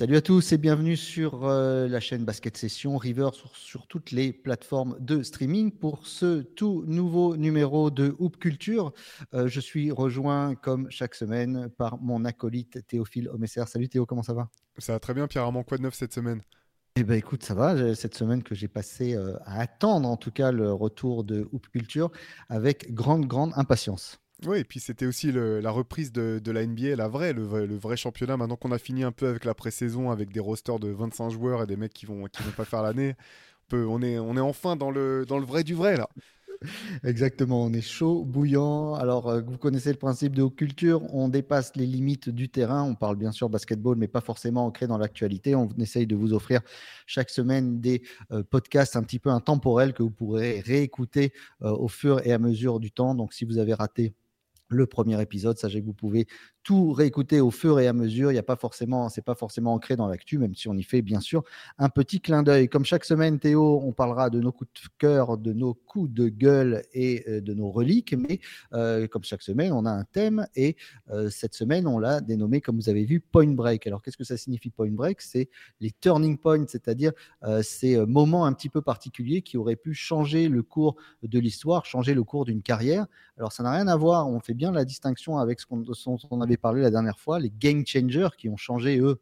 Salut à tous et bienvenue sur euh, la chaîne Basket Session River sur, toutes les plateformes de streaming pour ce tout nouveau numéro de Hoop Culture. Euh, je suis rejoint comme chaque semaine par mon acolyte Théophile Omesser. Salut Théo, comment ça va? Ça va très bien Pierre Armand, quoi de neuf cette semaine? Eh ben écoute, ça va. Cette semaine que j'ai passé euh, à attendre, en tout cas, le retour de Hoop Culture avec grande, grande impatience. Oui, et puis c'était aussi la reprise de, la NBA, la vraie, le, vrai championnat. Maintenant qu'on a fini un peu avec la pré-saison, avec des rosters de 25 joueurs et des mecs qui vont qui vont pas faire l'année, on est on est enfin dans le dans le vrai du vrai là. Exactement, on est chaud, bouillant. Alors, euh, vous connaissez le principe de culture, on dépasse les limites du terrain. On parle bien sûr basketball, mais pas forcément ancré dans l'actualité. On essaye de vous offrir chaque semaine des euh, podcasts un petit peu intemporels que vous pourrez réécouter euh, au fur et à mesure du temps. Donc, si vous avez raté le premier épisode. Sachez que vous pouvez tout réécouter au fur et à mesure. Il n'y a pas forcément, c'est pas forcément ancré dans l'actu, même si on y fait bien sûr un petit clin d'œil. Comme chaque semaine, Théo, on parlera de nos coups de cœur, de nos coups de gueule et euh, de nos reliques. Mais euh, comme chaque semaine, on a un thème et euh, cette semaine, on l'a dénommé, comme vous avez vu, Point Break. Alors, qu'est-ce que ça signifie Point Break? C'est les turning points, c'est-à-dire ces moments un petit peu particuliers qui auraient pu changer le cours de l'histoire, changer le cours d'une carrière. Alors, ça n'a rien à voir. On fait bien la distinction avec ce qu'on avait parlé la dernière fois, les game changers qui ont changé, eux,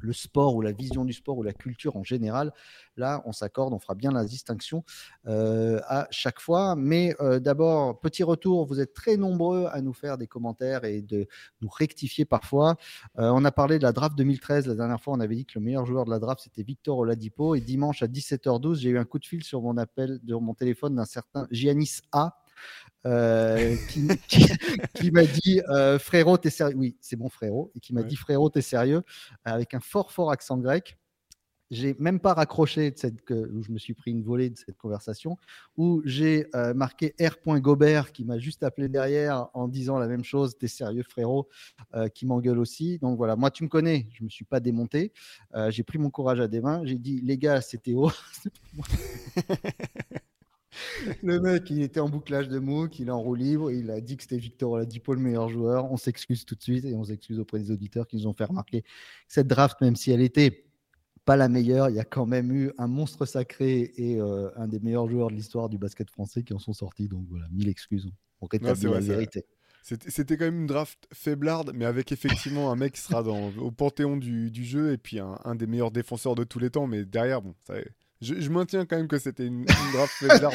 le sport ou la vision du sport ou la culture en général. Là, on s'accorde, on fera bien la distinction euh, à chaque fois. Mais euh, d'abord, petit retour, vous êtes très nombreux à nous faire des commentaires et de nous rectifier parfois. Euh, on a parlé de la draft 2013. La dernière fois, on avait dit que le meilleur joueur de la draft, c'était Victor Oladipo. Et dimanche à 17h12, j'ai eu un coup de fil sur mon appel, sur mon téléphone d'un certain Giannis A euh, qui, m'a dit euh, frérot, t'es sérieux? Oui, c'est bon frérot. Et qui m'a dit frérot, t'es sérieux? Avec un fort, fort accent grec. J'ai même pas raccroché de cette, que, où je me suis pris une volée de cette conversation, où j'ai euh, marqué R. Gobert qui m'a juste appelé derrière en disant la même chose, t'es sérieux frérot, qui m'engueule aussi. Donc voilà, moi tu me connais, je me suis pas démonté, j'ai pris mon courage à des mains, j'ai dit les gars, c'était haut. le mec, il était en bouclage de MOOC, il est en roue libre, il a dit que c'était Victor Oladipo le meilleur joueur. On s'excuse tout de suite et on s'excuse auprès des auditeurs qui nous ont fait remarquer cette draft, même si elle était pas la meilleure, il y a quand même eu un monstre sacré et euh, un des meilleurs joueurs de l'histoire du basket français qui en sont sortis. Donc voilà, mille excuses. On rétablit la vérité. C'était quand même une draft faiblarde, mais avec effectivement un mec qui sera dans, au panthéon du, jeu et puis un, un, des meilleurs défenseurs de tous les temps. Mais derrière, bon, ça, je, maintiens quand même que c'était une, draft faiblarde.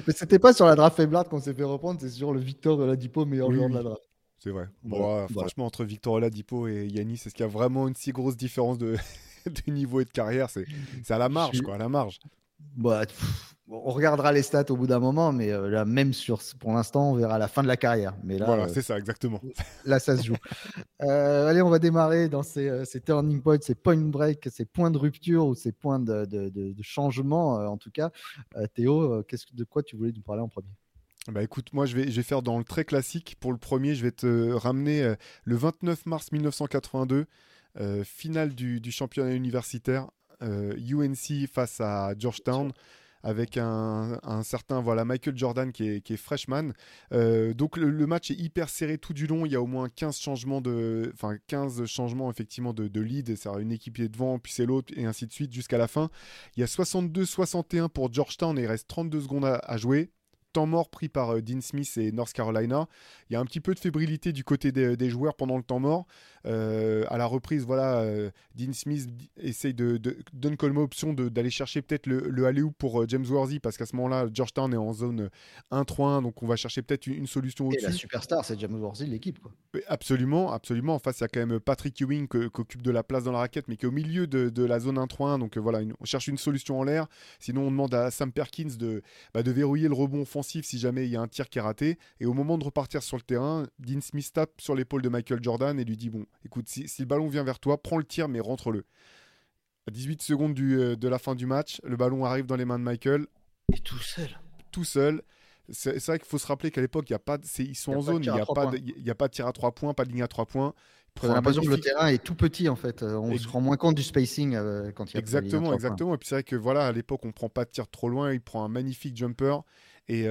mais c'était pas sur la draft faiblarde qu'on s'est fait reprendre, c'est sur le Victor Oladipo, meilleur joueur de la draft. C'est vrai. Bon, Franchement, entre Victor Oladipo et Yanis, est-ce qu'il y a vraiment une si grosse différence de, de niveau et de carrière? C'est à la marge, quoi, à la marge. Bah, on regardera les stats au bout d'un moment, mais euh, là, même sur, pour l'instant, on verra la fin de la carrière. Mais là, voilà, euh, c'est ça, exactement. Là, ça se joue. Euh, allez, on va démarrer dans ces, turning points, ces point break, ces points de rupture ou ces points de, changement, en tout cas. Théo, de quoi tu voulais nous parler en premier? Bah écoute, moi je vais, je vais faire dans le très classique. Pour le premier, je vais te ramener le 29 mars 1982, finale du, du championnat universitaire, UNC face à Georgetown avec un, certain voilà Michael Jordan qui est, freshman. Euh, donc le, match est hyper serré tout du long. Il y a au moins 15 changements de, enfin 15 changements effectivement de, de lead. C'est une équipe qui est devant, puis c'est l'autre et ainsi de suite jusqu'à la fin. Il y a 62-61 pour Georgetown et il reste 32 secondes à jouer temps mort pris par euh, Dean Smith et North Carolina. Il y a un petit peu de fébrilité du côté des, joueurs pendant le temps mort. Euh, à la reprise, voilà, euh, Dean Smith essaye de, donne comme option d'aller chercher peut-être le, le alley pour James Worthy parce qu'à ce moment-là, Georgetown est en zone 1-3-1, donc on va chercher peut-être une, solution au-dessus. Et la superstar, c'est James Worthy, l'équipe. Absolument, absolument. En face, il y a quand même Patrick Ewing qui occupe de la place dans la raquette, mais qui est au milieu de, la zone 1-3-1. Donc voilà, on cherche une solution en l'air. Sinon, on demande à Sam Perkins de, bah, de verrouiller le rebond fond si jamais il y a un tir qui est raté. Et au moment de repartir sur le terrain, Dean Smith tape sur l'épaule de Michael Jordan et lui dit Bon, écoute, si, le ballon vient vers toi, prends le tir, mais rentre-le. À 18 secondes du, euh, de la fin du match, le ballon arrive dans les mains de Michael. Et tout seul. Tout seul. C'est vrai qu'il faut se rappeler qu'à l'époque, il y a pas ils sont en zone, il n'y a, pas de, a pas de tir à 3 points, pas de ligne à 3 points. On a l'impression que le terrain est tout petit en fait. Euh, on se rend moins compte du spacing euh, quand il y a Exactement, exactement. Et puis c'est vrai que voilà, à l'époque, on prend pas de tir trop loin. Il prend un magnifique jumper et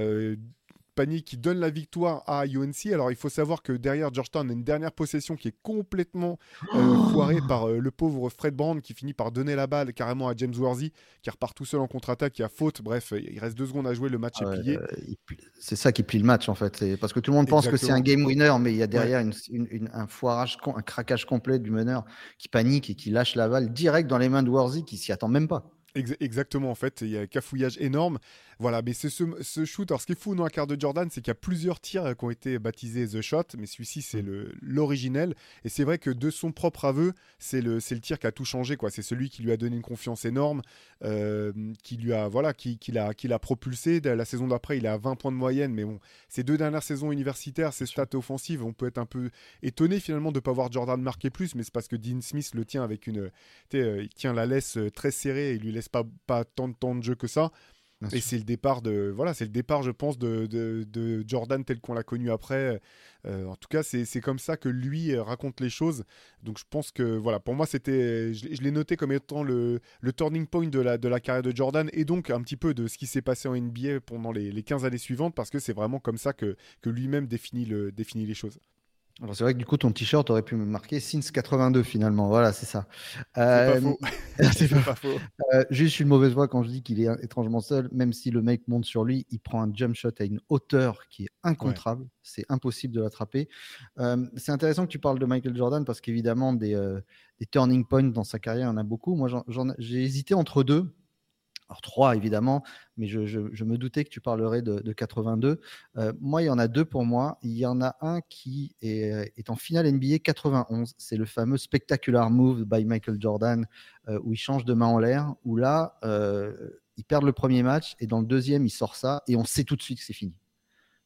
panier qui donne la victoire à UNC. Alors il faut savoir que derrière Georgetown a une dernière possession qui est complètement euh, foirée par euh, le pauvre Fred Brand qui finit par donner la balle carrément à James Worthy qui repart tout seul en contre-attaque, qui a faute. Bref, il reste deux secondes à jouer, le match est plié. c'est ça qui plie le match en fait. Parce que tout le monde pense que c'est un game winner, mais il y a derrière un foirage, un craquage complet du meneur qui panique et qui lâche la balle direct dans les mains de Worthy qui s'y attend même pas. Exactement, en fait, il y a un cafouillage énorme. Voilà, mais c'est ce, shoot. Alors, ce qui est fou dans la carte de Jordan, c'est qu'il y a plusieurs tirs qui ont été baptisés The Shot, mais celui-ci, c'est mm. l'originel. Et c'est vrai que de son propre aveu, c'est le, le tir qui a tout changé. quoi. C'est celui qui lui a donné une confiance énorme, euh, qui lui a, voilà, qui, qui l'a, qui l'a propulsé. La saison d'après, il à 20 points de moyenne, mais bon, ces deux dernières saisons universitaires, ces stats offensives, on peut être un peu étonné finalement de ne pas voir Jordan marquer plus, mais c'est parce que Dean Smith le tient avec une. Euh, il tient la laisse euh, très serrée et il lui laisse pas, pas tant de temps de jeu que ça et c'est le départ de voilà, c'est le départ, je pense, de, de, Jordan tel qu'on l'a connu après. Euh, en tout cas, c'est comme ça que lui euh, raconte les choses. Donc, je pense que voilà, pour moi, c'était, je, l'ai noté comme étant le, le, turning point de la, de la carrière de Jordan et donc un petit peu de ce qui s'est passé en NBA pendant les, les 15 années suivantes parce que c'est vraiment comme ça que, que lui-même définit, le, définit les choses. Alors c'est vrai que du coup ton t-shirt aurait pu me marquer since 82 finalement. Voilà, c'est ça. c'est pas euh, faux. c'est pas, faux. Euh, juste une mauvaise voix quand je dis qu'il est étrangement seul, même si le mec monte sur lui, il prend un jump shot à une hauteur qui est incontrable. C'est impossible de l'attraper. Euh, c'est intéressant que tu parles de Michael Jordan parce qu'évidemment des, des, turning points dans sa carrière, il y en a beaucoup. Moi, j'ai hésité entre deux. Alors trois évidemment, mais je, me doutais que tu parlerais de, 82. Euh, moi, il y en a deux pour moi. Il y en a un qui est, en finale NBA 91. C'est le fameux spectacular move by Michael Jordan euh, où il change de main en l'air. Où là, euh, il perd le premier match et dans le deuxième, il sort ça et on sait tout de suite que c'est fini.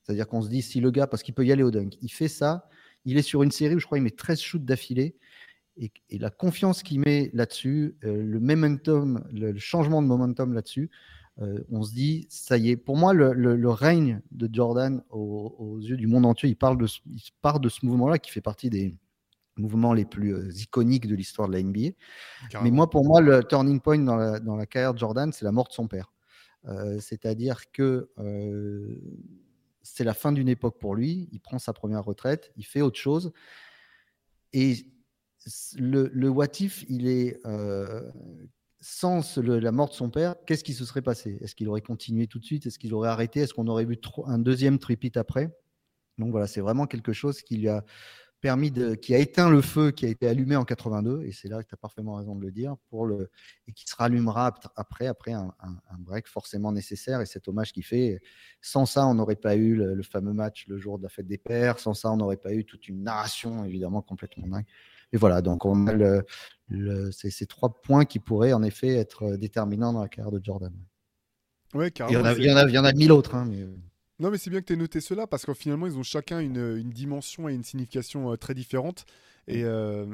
C'est-à-dire qu'on se dit si le gars, parce qu'il peut y aller au dunk, il fait ça. Il est sur une série où je crois qu'il met 13 shoots d'affilée et, la confiance qu'il met là-dessus, euh, le momentum, le, changement de momentum là-dessus, euh, on se dit, ça y est. Pour moi, le, règne de Jordan aux, yeux du monde entier, il, parle de, il part de ce mouvement-là qui fait partie des mouvements les plus euh, iconiques de l'histoire de la NBA. Mais moi, pour moi, le turning point dans la, dans la carrière de Jordan, c'est la mort de son père. C'est-à-dire que c'est la fin d'une époque pour lui. Il prend sa première retraite, il fait autre chose. Et le, le what if, il est euh, sans la mort de son père, qu'est-ce qui se serait passé? Est-ce qu'il aurait continué tout de suite? Est-ce qu'il aurait arrêté? Est-ce qu'on aurait vu un deuxième tripit après? Donc voilà, c'est vraiment quelque chose qui lui a permis qui a éteint le feu qui a été allumé en 82, et c'est là que tu as parfaitement raison de le dire, pour le, et qui se rallumera après, après un, break forcément nécessaire, et cet hommage qu'il fait. Sans ça, on n'aurait pas eu le, le, fameux match le jour de la fête des pères, sans ça, on n'aurait pas eu toute une narration évidemment complètement dingue. Et voilà, donc on a le, ces, trois points qui pourraient en effet être euh, déterminants dans la carrière de Jordan. Ouais, Il y en a, il y en a, il y en a mille autres. Hein, mais... Euh. Non, mais c'est bien que tu aies noté cela parce que finalement, ils ont chacun une, une dimension et une signification euh, très différentes. Et,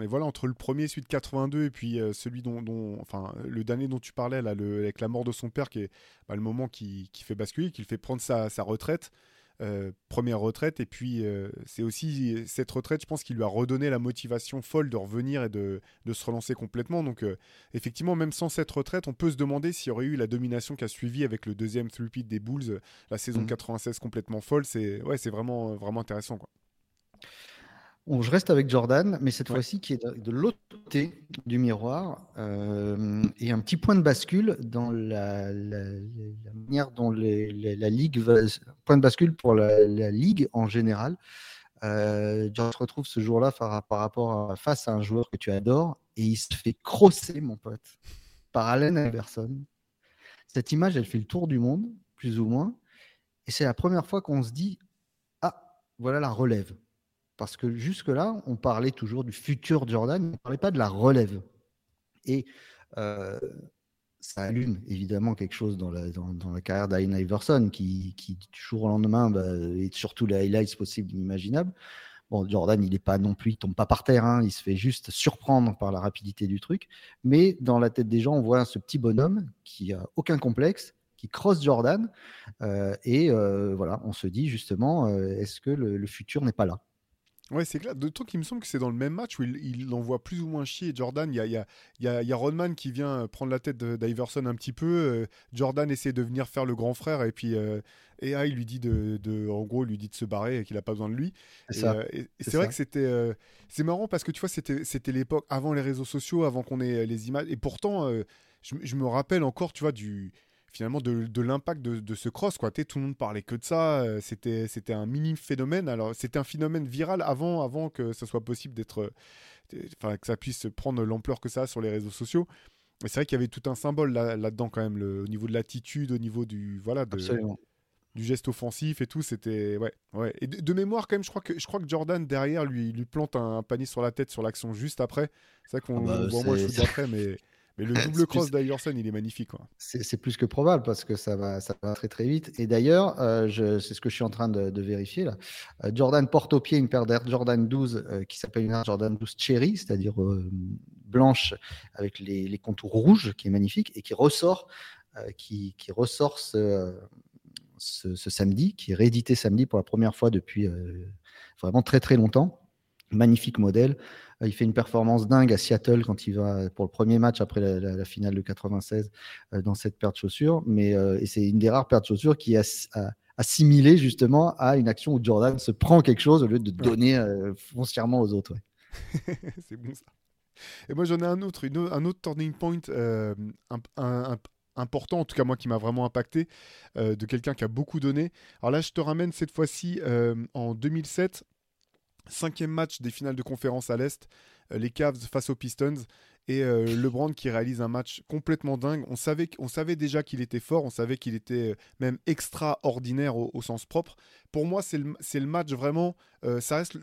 voilà, entre le premier, celui de 82, et puis celui dont, dont, enfin, le dernier dont tu parlais, là, le, avec la mort de son père, qui est bah, le moment qui, qui, fait basculer, qui le fait prendre sa, sa retraite. Euh, première retraite. Et puis, euh, c'est aussi cette retraite, je pense, qui lui a redonné la motivation folle de revenir et de, de se relancer complètement. Donc, euh, effectivement, même sans cette retraite, on peut se demander s'il y aurait eu la domination qui a suivi avec le deuxième three des Bulls, la saison 96 mmh. complètement folle. C'est ouais, c'est vraiment, vraiment intéressant. Quoi je reste avec Jordan, mais cette fois-ci qui est de, l'autre côté du miroir euh, et un petit point de bascule dans la, manière dont la ligue va, point de bascule pour la, ligue en général. Euh, se retrouve ce jour-là par, rapport à, face à un joueur que tu adores et il se fait crosser, mon pote, par Allen Iverson. Cette image, elle fait le tour du monde, plus ou moins, et c'est la première fois qu'on se dit ah, voilà la relève. Parce que jusque-là, on parlait toujours du futur Jordan, on ne parlait pas de la relève. Et euh, ça allume évidemment quelque chose dans la, dans, la carrière d'Allen Iverson, qui, qui, du jour au lendemain, bah, est surtout les highlights possibles, inimaginables. Bon, Jordan, il n'est pas non plus, il tombe pas par terre, hein, il se fait juste surprendre par la rapidité du truc. Mais dans la tête des gens, on voit ce petit bonhomme qui a aucun complexe, qui crosse Jordan. Euh, et euh, voilà, on se dit justement, est-ce que le futur n'est pas là? Ouais, c'est clair. De truc, il me semble que c'est dans le même match où il, il envoie plus ou moins chier Jordan. Il y a, il y, a, il y, a, Rodman qui vient prendre la tête d'Iverson un petit peu. Euh, Jordan essaie de venir faire le grand frère et puis euh, et il lui dit de, de, en gros, lui dit de se barrer et qu'il a pas besoin de lui. C'est euh, vrai que c'était, euh, c'est marrant parce que tu vois, c'était, c'était l'époque avant les réseaux sociaux, avant qu'on ait les images. Et pourtant, je, je, me rappelle encore, tu vois, du finalement de, l'impact de, ce cross. Quoi. tout le monde parlait que de ça. Euh, c'était, c'était un mini phénomène. Alors, c'était un phénomène viral avant, avant que ça soit possible d'être. Enfin, que ça puisse prendre l'ampleur que ça a sur les réseaux sociaux. Mais c'est vrai qu'il y avait tout un symbole là, là-dedans, quand même, le, au niveau de l'attitude, au niveau du. Voilà, de, du geste offensif et tout. C'était. Ouais, ouais. Et de, mémoire, quand même, je crois, que, je crois que Jordan, derrière, lui, lui plante un, panier sur la tête sur l'action juste après. C'est vrai qu'on ah bah, voit moins le d'après, mais. Mais le double cross d'Iverson, il est magnifique. C'est plus que probable parce que ça va, ça va très très vite. Et d'ailleurs, euh, c'est ce que je suis en train de, vérifier là. Euh, Jordan porte au pied une paire d'Air Jordan 12 euh, qui s'appelle une Air Jordan 12 Cherry, c'est-à-dire blanche avec les, contours rouges, qui est magnifique et qui ressort, qui, qui, ressort ce, ce, ce, samedi, qui est réédité samedi pour la première fois depuis vraiment très très longtemps. Magnifique modèle. Euh, il fait une performance dingue à Seattle quand il va pour le premier match après la, finale de 96 euh, dans cette paire de chaussures. Mais euh, et c'est une des rares paires de chaussures qui est assimilée justement à une action où Jordan se prend quelque chose au lieu de donner foncièrement aux autres. c'est bon ça. Et moi j'en ai un autre, un autre turning point important, en tout cas moi qui m'a vraiment impacté, de quelqu'un qui a beaucoup donné. Alors là je te ramène cette fois-ci en 2007 Cinquième match des finales de conférence à l'Est, euh, les Cavs face aux Pistons et euh, LeBron qui réalise un match complètement dingue. On savait, on savait déjà qu'il était fort, on savait qu'il était euh, même extraordinaire au, sens propre. Pour moi, c'est le, match vraiment, ça reste,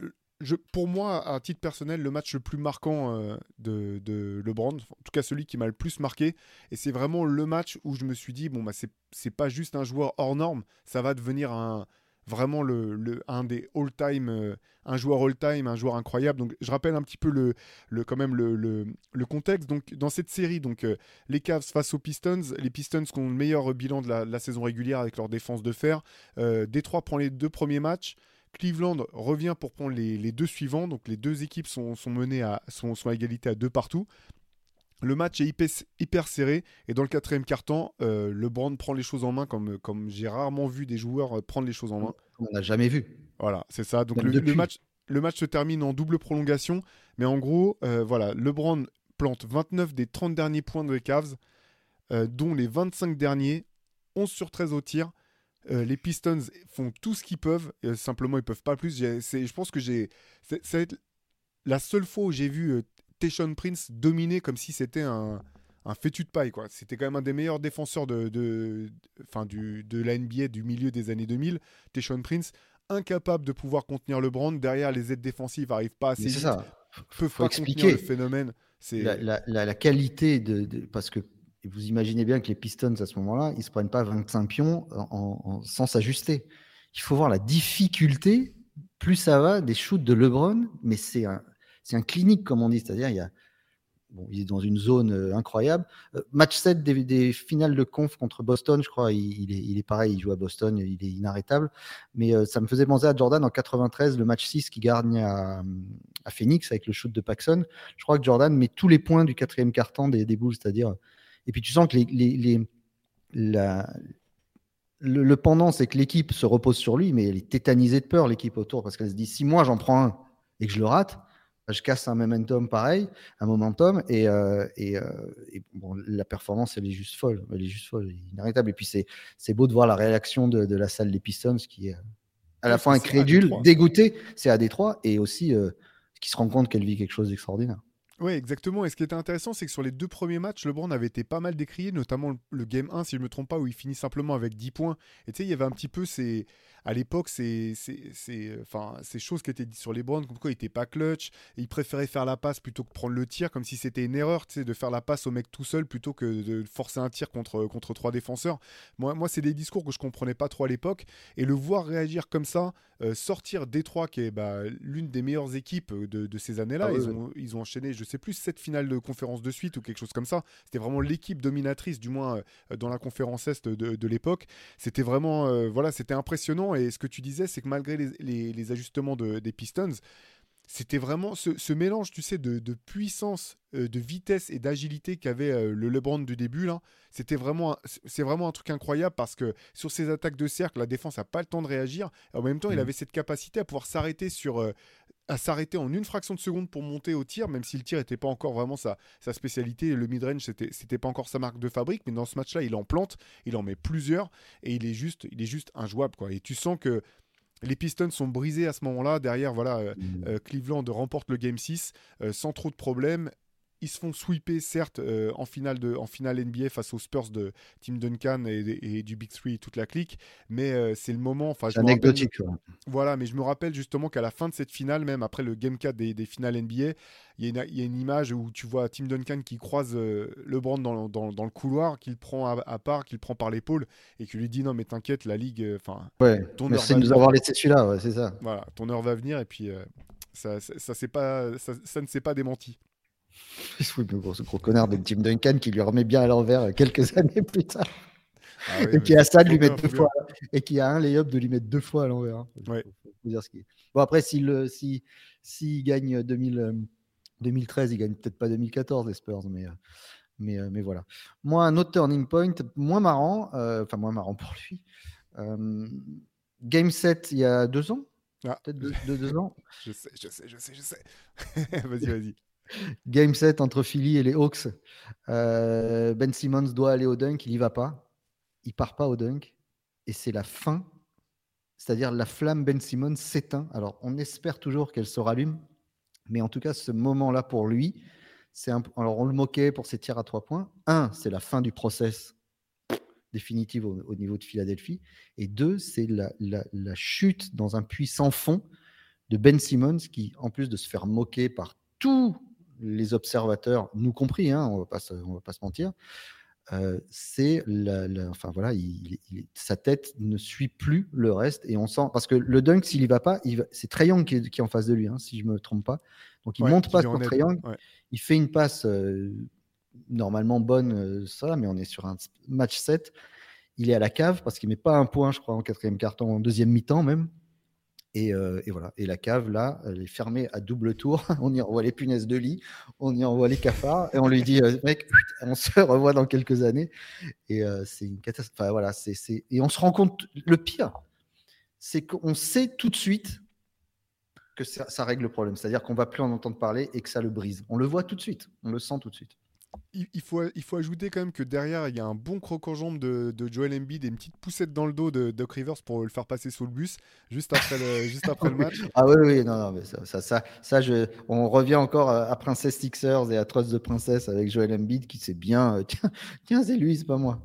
pour moi, à titre personnel, le match le plus marquant de, de, LeBron, en tout cas celui qui m'a le plus marqué. Et c'est vraiment le match où je me suis dit, bon, bah, c'est pas juste un joueur hors norme, ça va devenir un vraiment le, un des all-time, euh, un joueur all-time, un joueur incroyable. Donc je rappelle un petit peu le, le quand même le, le, contexte. Donc dans cette série, donc euh, les Cavs face aux Pistons, les Pistons qui ont le meilleur bilan de la, saison régulière avec leur défense de fer. Euh, Détroit prend les deux premiers matchs. Cleveland revient pour prendre les, les, deux suivants. Donc les deux équipes sont, sont menées à, sont, sont à égalité à deux partout. Le match est hyper, serré et dans le quatrième carton, euh, LeBron prend les choses en main comme, comme j'ai rarement vu des joueurs euh, prendre les choses en main. On n'a jamais vu. Voilà, c'est ça. Donc le, match, le match se termine en double prolongation, mais en gros, euh, voilà, LeBron plante 29 des 30 derniers points de Cavs, dont les 25 derniers, 11 sur 13 au tir. les Pistons font tout ce qu'ils peuvent, simplement ils peuvent pas plus. Je pense que j'ai, c'est la seule fois où j'ai vu Teshon Prince dominé comme si c'était un, un fétu de paille. quoi. C'était quand même un des meilleurs défenseurs de, de, du, de la NBA du milieu des années 2000. Teshon Prince, incapable de pouvoir contenir le brand. Derrière, les aides défensives n'arrivent pas assez vite. C'est ça. Peuvent faut pas expliquer le phénomène. C'est la, la, qualité de, parce que vous imaginez bien que les Pistons à ce moment-là, ils se prennent pas 25 pions en, sans s'ajuster. Il faut voir la difficulté. Plus ça va des shoots de LeBron, mais c'est un, c'est un clinique, comme on dit, c'est-à-dire il est dans une zone euh, incroyable. Euh, match 7 des, finales de conf contre Boston, je crois, il, est, il, est, pareil, il joue à Boston, il est inarrêtable. Mais euh, ça me faisait penser à Jordan en 93, le match 6 qui gagne à, Phoenix avec le shoot de Paxson. Je crois que Jordan met tous les points du quatrième quart-temps des, des Bulls, c'est-à-dire. Et puis tu sens que le, le, pendant, c'est que l'équipe se repose sur lui, mais elle est tétanisée de peur, l'équipe autour, parce qu'elle se dit si moi j'en prends un et que je le rate, je casse un momentum pareil, un momentum, et, euh, et, euh, bon, la performance, elle est juste folle, elle est juste folle, inarrêtable. Et puis c'est, c'est beau de voir la réaction de, de, la salle des Pistons qui est à la fois incrédule, dégoûté, c'est à Détroit, et aussi euh, qui se rend compte qu'elle vit quelque chose d'extraordinaire. Oui, exactement. Et ce qui était intéressant, c'est que sur les deux premiers matchs, LeBron avait été pas mal décrié, notamment le, game 1, si je ne me trompe pas, où il finit simplement avec 10 points. Et tu sais, il y avait un petit peu ces, à l'époque, c'est enfin, ces choses qui étaient dites sur LeBron, comme quoi il n'était pas clutch, il préférait faire la passe plutôt que prendre le tir, comme si c'était une erreur, de faire la passe au mec tout seul plutôt que de forcer un tir contre, contre trois défenseurs. Moi, moi c'est des discours que je comprenais pas trop à l'époque. Et le voir réagir comme ça, euh, sortir Détroit, qui est bah, l'une des meilleures équipes de, de ces années-là, ah ils, Ont, ils ont enchaîné, je sais plus, cette finale de conférence de suite ou quelque chose comme ça. C'était vraiment l'équipe dominatrice, du moins euh, dans la conférence Est de, de l'époque. C'était vraiment, euh, voilà, c'était impressionnant. Et ce que tu disais, c'est que malgré les, les, ajustements de, des Pistons, c'était vraiment ce, mélange, tu sais, de, puissance, euh, de vitesse et d'agilité qu'avait euh, le LeBron du début là. C'était vraiment, c'est vraiment un truc incroyable parce que sur ses attaques de cercle, la défense n'a pas le temps de réagir. en même temps, il mmh. avait cette capacité à pouvoir s'arrêter sur, euh, à s'arrêter en une fraction de seconde pour monter au tir, même si le tir n'était pas encore vraiment sa, sa spécialité. Le mid-range, c'était, c'était pas encore sa marque de fabrique, mais dans ce match-là, il en plante, il en met plusieurs et il est juste, il est juste injouable quoi. Et tu sens que les Pistons sont brisés à ce moment-là. Derrière, voilà, euh, mmh. euh, Cleveland remporte le Game 6 euh, sans trop de problèmes. Ils se font sweeper, certes, en, finale de, en finale NBA face aux Spurs de Tim Duncan et, du Big Three, toute la clique. Mais c'est le moment. C'est anecdotique. Voilà, mais je me rappelle justement qu'à la fin de cette finale, même après le Game 4 des, des finales NBA, il y, a une image où tu vois Tim Duncan qui croise LeBron dans, dans, dans, le couloir, qu'il prend à, part, qu'il prend par l'épaule et qui lui dit non mais t'inquiète, la ligue, enfin, ouais, merci de nous avoir laissé celui-là, c'est ça. Voilà, ton heure va venir et puis ça, ça, ça, pas, ça ne s'est pas démenti. Oui, mais ce gros connard de Tim Duncan qui lui remet bien à l'envers quelques années plus tard. Ah et qui a ça de lui mettre deux fois. Et qui a un lay-up de lui mettre deux fois à l'envers. Hein. Bon, après, s'il si, si, gagne 2000, 2013, il gagne peut-être pas 2014, les Spurs, mais, mais, mais voilà. Moi, un autre turning point, moins marrant, euh, enfin, moins marrant pour lui. Euh, game 7, il y a deux ans? Ah. Peut-être deux, deux, ans? Je sais, je sais, je sais, je sais. vas-y, vas-y. Game 7 entre Philly et les Hawks. Euh, ben Simmons doit aller au dunk, il n'y va pas. Il part pas au dunk. Et c'est la fin. C'est-à-dire la flamme Ben Simmons s'éteint. Alors on espère toujours qu'elle se rallume. Mais en tout cas, ce moment-là pour lui, c'est alors on le moquait pour ses tirs à trois points. Un, c'est la fin du process définitive au, niveau de Philadelphie. Et deux, c'est la, la, chute dans un puits sans fond de Ben Simmons qui, en plus de se faire moquer par tous les observateurs, nous compris, hein, on ne va pas se mentir, euh, c'est enfin voilà, sa tête ne suit plus le reste et on sent parce que le dunk s'il y va pas, c'est Trayang qui, est, en face de lui, hein, si je me trompe pas. Donc il monte pas sur Trayang, il fait une passe euh, normalement bonne, euh, ça, mais on est sur un match 7. Il est à la cave parce qu'il met pas un point, je crois, en quatrième carton, en deuxième mi-temps même. Euh, et, voilà. Et la cave, là, elle est fermée à double tour. On y envoie les punaises de lit, on y envoie les cafards, et on lui dit, euh, mec, on se revoit dans quelques années. Et euh, c'est une catastrophe. Enfin, voilà, Et on se rend compte, le pire, c'est qu'on sait tout de suite que ça, ça règle le problème. C'est-à-dire qu'on va plus en entendre parler et que ça le brise. On le voit tout de suite, on le sent tout de suite il, faut, il faut ajouter quand même que derrière, il y a un bon croc en jambe de, de Joel Embiid et une petite poussette dans le dos de Doc Rivers pour le faire passer sous le bus juste après le, juste après le match. Ah oui, oui, non, non, mais ça, ça, ça, je, on revient encore à, Princess Sixers et à Trust de Princesse avec Joel Embiid qui sait bien, euh, tiens, tiens c'est lui, c'est pas moi.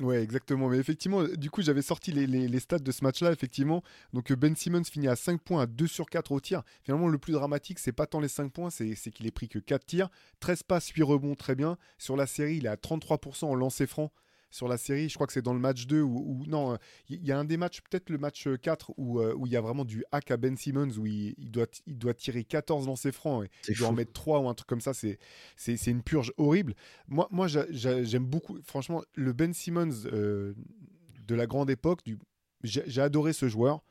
Ouais, exactement. Mais effectivement, du coup, j'avais sorti les, les, stats de ce match-là, effectivement. Donc, Ben Simmons finit à 5 points, à 2 sur 4 au tir. Finalement, le plus dramatique, c'est pas tant les 5 points, c'est qu'il ait pris que 4 tirs. 13 passes, 8 rebonds, très bien. Sur la série, il est à 33% en lancer franc sur la série. Je crois que c'est dans le match 2 ou non, il y, a un des matchs, peut-être le match 4, où euh, il y a vraiment du hack à Ben Simmons, où il, doit, il doit tirer 14 lancers francs et il doit en mettre 3 ou un truc comme ça. C'est, c'est, une purge horrible. Moi, moi j'aime beaucoup, franchement, le Ben Simmons euh, de la grande époque. Du, j'ai, adoré ce joueur.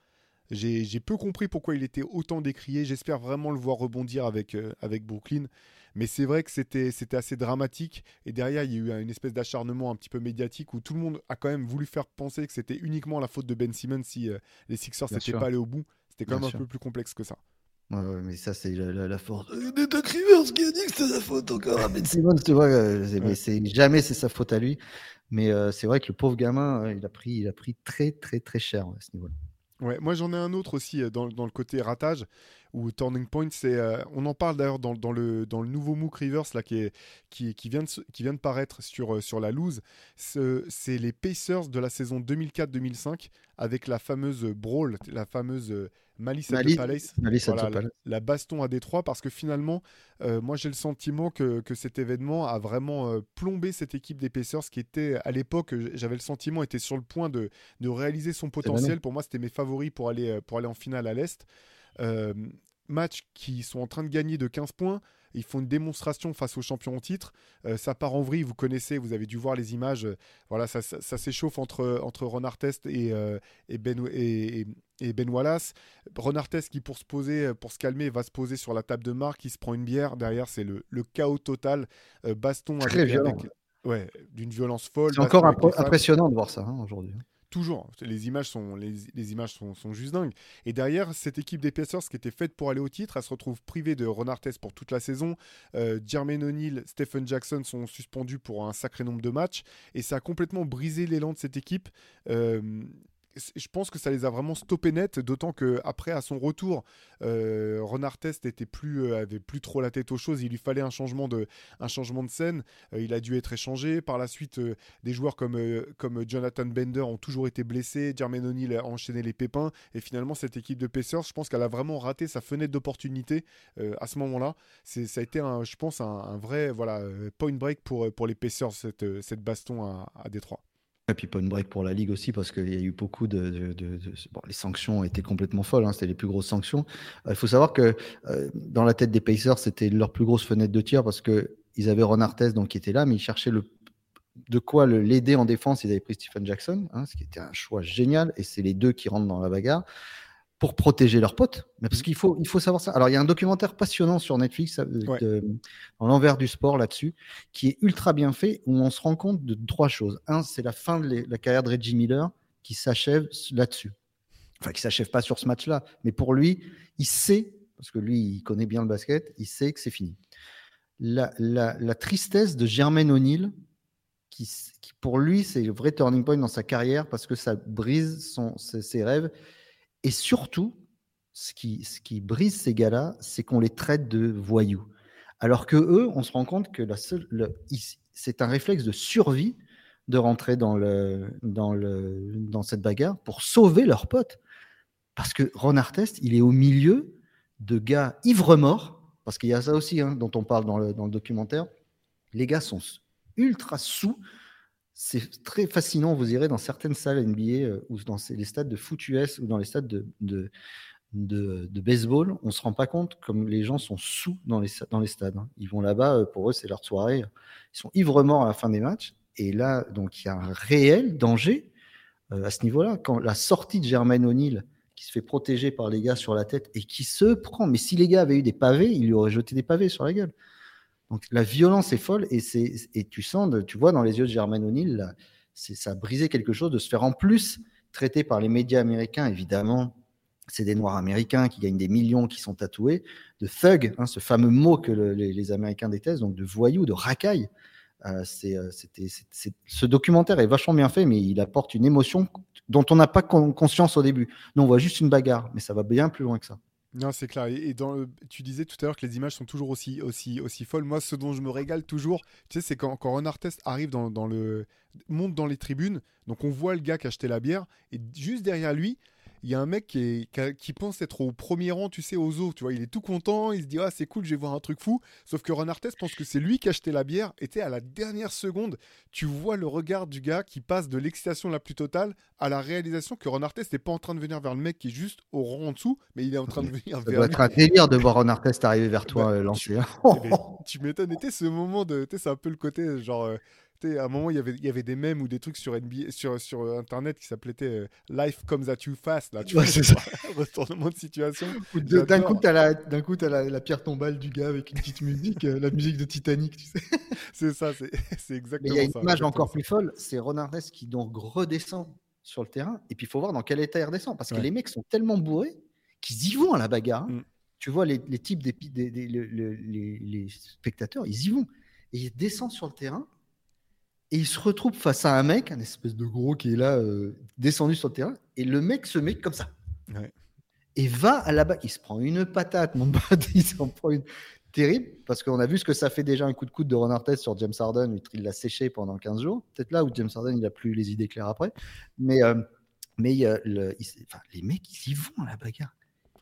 J'ai, peu compris pourquoi il était autant décrié. J'espère vraiment le voir rebondir avec, euh, avec Brooklyn. Mais c'est vrai que c'était assez dramatique. Et derrière, il y a eu une espèce d'acharnement un petit peu médiatique où tout le monde a quand même voulu faire penser que c'était uniquement la faute de Ben Simmons si euh, les Sixers n'étaient pas allés au bout. C'était quand même un peu plus complexe que ça. Ouais, mais ça, c'est la, la, force de Doc Rivers qui a dit que c'était sa faute encore à Ben Simmons, tu vois. Euh, mais c'est jamais c'est sa faute à lui. Mais euh, c'est vrai que le pauvre gamin, il a pris, il a pris très, très, très cher à ce niveau-là. Ouais, moi j'en ai un autre aussi dans, dans, le côté ratage ou Turning Point, c'est, euh, on en parle d'ailleurs dans, dans, le, dans le nouveau MOOC Reverse là, qui, est, qui, qui, vient de, qui vient de paraître sur, euh, sur la loose. C'est les Pacers de la saison 2004-2005 avec la fameuse Brawl, la fameuse euh, Malice, at the Palace. La, baston à Détroit parce que finalement, moi j'ai le sentiment que, que, cet événement a vraiment plombé cette équipe des Pacers qui était à l'époque, j'avais le sentiment, était sur le point de, de réaliser son potentiel. Pour moi, c'était mes favoris pour aller, pour aller en finale à l'Est. Euh, match qui sont en train de gagner de 15 points. Ils font une démonstration face aux champions en titre. ça part en vrille, vous connaissez, vous avez dû voir les images. voilà, ça, s'échauffe entre, entre Ron Artest et, et, ben, et, et Ben Wallace. Ron Artest qui pour se poser, pour se calmer, va se poser sur la table de marque, il se prend une bière. Derrière, c'est le, le, chaos total. baston Très violent. ouais, d'une violence folle. C'est encore impressionnant de voir ça hein, aujourd'hui. Toujours. Les images sont, les, juste dingues. Et derrière, cette équipe des Pacers qui était faite pour aller au titre, elle se retrouve privée de Ron pour toute la saison. Euh, Jermaine O'Neal, Stephen Jackson sont suspendus pour un sacré nombre de matchs. Et ça a complètement brisé l'élan de cette équipe. Euh, je pense que ça les a vraiment stoppés net, d'autant que après à son retour, euh, Renard Test était plus, euh, avait plus trop la tête aux choses. Il lui fallait un changement de, un changement de scène. Euh, il a dû être échangé. Par la suite, des joueurs comme, comme Jonathan Bender ont toujours été blessés. Jermaine O'Neal a enchaîné les pépins. Et finalement, cette équipe de Pacers, je pense qu'elle a vraiment raté sa fenêtre d'opportunité à ce moment-là. C'est, ça a été, un, je pense, un, vrai voilà, point break pour, pour les Pacers, cette, cette baston à, à Détroit. Et puis pas une break pour la Ligue aussi, parce qu'il y a eu beaucoup de... bon, les sanctions étaient complètement folles, hein, c'était les plus grosses sanctions. Euh, il faut savoir que euh, dans la tête des Pacers, c'était leur plus grosse fenêtre de tir, parce qu'ils avaient Ron Artest donc, qui était là, mais ils cherchaient le, de quoi l'aider en défense. Ils avaient pris Stephen Jackson, hein, ce qui était un choix génial, et c'est les deux qui rentrent dans la bagarre pour protéger leurs potes. Mais parce mmh. qu'il faut, il faut savoir ça. Alors, il y a un documentaire passionnant sur Netflix euh, dans l'envers du sport là-dessus, qui est ultra bien fait, où on se rend compte de trois choses. Un, c'est la fin de la carrière de Reggie Miller qui s'achève là-dessus. Enfin, qui s'achève pas sur ce match-là, mais pour lui, il sait, parce que lui, il connaît bien le basket, il sait que c'est fini. La, tristesse de Germaine O'Neill, qui, pour lui, c'est le vrai turning point dans sa carrière parce que ça brise son, ses rêves et surtout, ce qui, ce qui brise ces gars-là, c'est qu'on les traite de voyous. Alors que eux, on se rend compte que c'est un réflexe de survie de rentrer dans, le, dans, le, dans cette bagarre pour sauver leurs potes. Parce que Ron Artest, il est au milieu de gars ivres-morts, parce qu'il y a ça aussi hein, dont on parle dans le, dans le documentaire. Les gars sont ultra sous, c'est très fascinant. Vous irez dans certaines salles NBA euh, ou dans les stades de foot US ou dans les stades de, baseball. On ne se rend pas compte comme les gens sont sous dans les, stades. Hein. Ils vont là-bas, euh, pour eux, c'est leur soirée. Ils sont ivres-morts à la fin des matchs. Et là, donc, il y a un réel danger euh, à ce niveau-là. Quand la sortie de Germaine O'Neill, qui se fait protéger par les gars sur la tête et qui se prend, mais si les gars avaient eu des pavés, ils lui auraient jeté des pavés sur la gueule. Donc la violence est folle et, c'est, et tu sens, tu vois dans les yeux de Germaine O'Neill, ça a brisé quelque chose de se faire en plus traiter par les médias américains, évidemment. C'est des Noirs américains qui gagnent des millions, qui sont tatoués, de thug, hein, ce fameux mot que les, Américains détestent, donc de voyous, de racailles. Euh, c'est, euh, c'était, ce documentaire est vachement bien fait, mais il apporte une émotion dont on n'a pas conscience au début. Nous, on voit juste une bagarre, mais ça va bien plus loin que ça. Non, c'est clair. Et, tu disais tout à l'heure que les images sont toujours aussi, aussi, folles. Moi, ce dont je me régale toujours, tu sais, c'est quand, quand Ron arrive dans, dans, le. monte dans les tribunes. Donc, on voit le gars qui a acheté la bière. Et juste derrière lui, il y a un mec qui, qui, pense être au premier rang, tu sais, aux eaux. Tu vois, il est tout content, il se dit, ah, c'est cool, je vais voir un truc fou. Sauf que Ron Artest pense que c'est lui qui a acheté la bière. Et tu à la dernière seconde, tu vois le regard du gars qui passe de l'excitation la plus totale à la réalisation que Ron Artest n'est pas en train de venir vers le mec qui est juste au rang en dessous, mais il est en train de venir vers lui. Ça doit être un délire de voir Ron Artest arriver vers toi, bah, lancé. Tu, m'étonnes. Tu ce moment de. c'est un peu le côté genre. Euh, à un moment, il y, avait, il y avait des mèmes ou des trucs sur, NBA, sur, sur Internet qui s'appelaient euh, Life comes at you fast. Là, tu vois, c'est ça. Retournement de situation. D'un coup, tu as, la, coup, as la, pierre tombale du gars avec une petite musique, euh, la musique de Titanic, tu sais. c'est ça, c'est exactement ça. Il y a une image encore plus folle c'est Ron qui donc redescend sur le terrain. Et puis, il faut voir dans quel état il redescend. Parce que les mecs sont tellement bourrés qu'ils y vont à la bagarre. Mm. Tu vois, les, les types, des, des, des les, les, spectateurs, ils y vont. Et ils descendent sur le terrain et il se retrouve face à un mec, un espèce de gros qui est là, euh, descendu sur le terrain. Et le mec se met comme ça. Et va à la bas. Il se prend une patate, mon pote. Il s'en prend une. Terrible, parce qu'on a vu ce que ça fait déjà un coup de coude de Ron Artest sur James Harden. Il l'a séché pendant 15 jours. Peut-être là où James Harden, il a plus les idées claires après. Mais, euh, mais le, les mecs, ils y vont à la bagarre.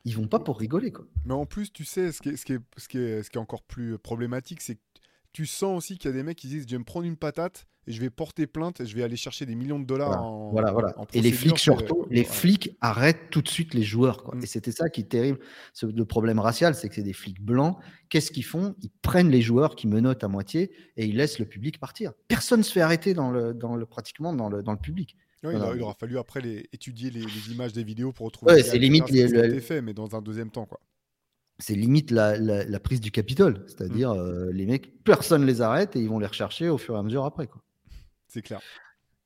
Ils vont pas pour rigoler. Quoi. Mais en plus, tu sais, ce qui est, ce qui est, ce qui est, ce qui est encore plus problématique, c'est que tu sens aussi qu'il y a des mecs qui disent je vais me prendre une patate et je vais porter plainte et je vais aller chercher des millions de dollars voilà, en. Voilà, voilà. et les flics, surtout, les flics arrêtent tout de suite les joueurs. Quoi. Mm. Et c'était ça qui est terrible. Le problème racial, c'est que c'est des flics blancs. Qu'est-ce qu'ils font? Ils prennent les joueurs qui menottent à moitié et ils laissent le public partir. Personne ne se fait arrêter dans le, dans le, pratiquement dans le, dans le public. il, aura fallu après les, étudier les, images des vidéos pour retrouver. Ouais, c'est limite les, le... fait, mais dans un deuxième temps, quoi c'est limite la, la, prise du Capitole. C'est-à-dire, mm. euh, les mecs, personne les arrête et ils vont les rechercher au fur et à mesure après. C'est clair.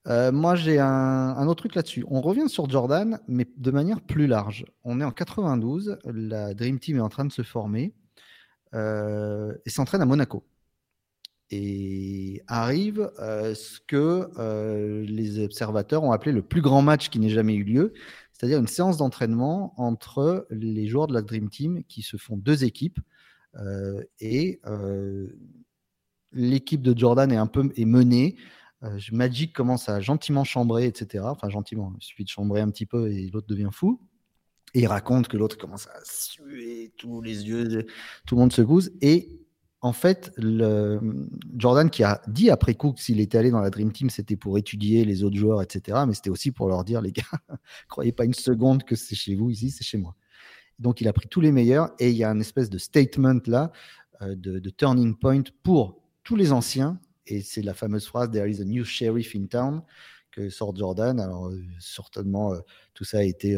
Euh, moi, j'ai un, autre truc là-dessus. On revient sur Jordan, mais de manière plus large. On est en 92, la Dream Team est en train de se former euh, et s'entraîne à Monaco. Et arrive ce que les observateurs ont appelé le plus grand match qui n'ait jamais eu lieu, c'est-à-dire une séance d'entraînement entre les joueurs de la Dream Team qui se font deux équipes euh, et euh, l'équipe de Jordan est un peu est menée. Euh, Magic commence à gentiment chambrer, etc. Enfin, gentiment, il suffit de chambrer un petit peu et l'autre devient fou. Et il raconte que l'autre commence à suer, tous les yeux, tout le monde se gousse. Et en fait, le, Jordan qui a dit après coup que s'il était allé dans la Dream Team, c'était pour étudier les autres joueurs, etc. Mais c'était aussi pour leur dire, les gars, croyez pas une seconde que c'est chez vous ici, c'est chez moi. Donc il a pris tous les meilleurs et il y a un espèce de statement là, euh, de, turning point pour tous les anciens. Et c'est la fameuse phrase There is a new sheriff in town que sort Jordan. Alors, euh, certainement, euh, tout ça a été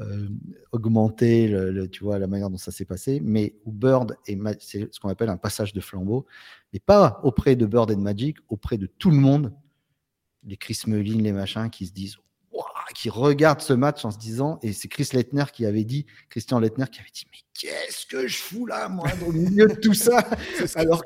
euh, augmenter le, tu vois, la manière dont ça s'est passé, mais où Bird, et c'est ce qu'on appelle un passage de flambeau, mais pas auprès de Bird et de Magic, auprès de tout le monde, les Chris Mullin, les machins, qui se disent, qui regardent ce match en se disant, et c'est Chris Lettner qui avait dit, Christian Lettner qui avait dit, mais qu'est-ce que je fous là, moi, au milieu de tout ça? Alors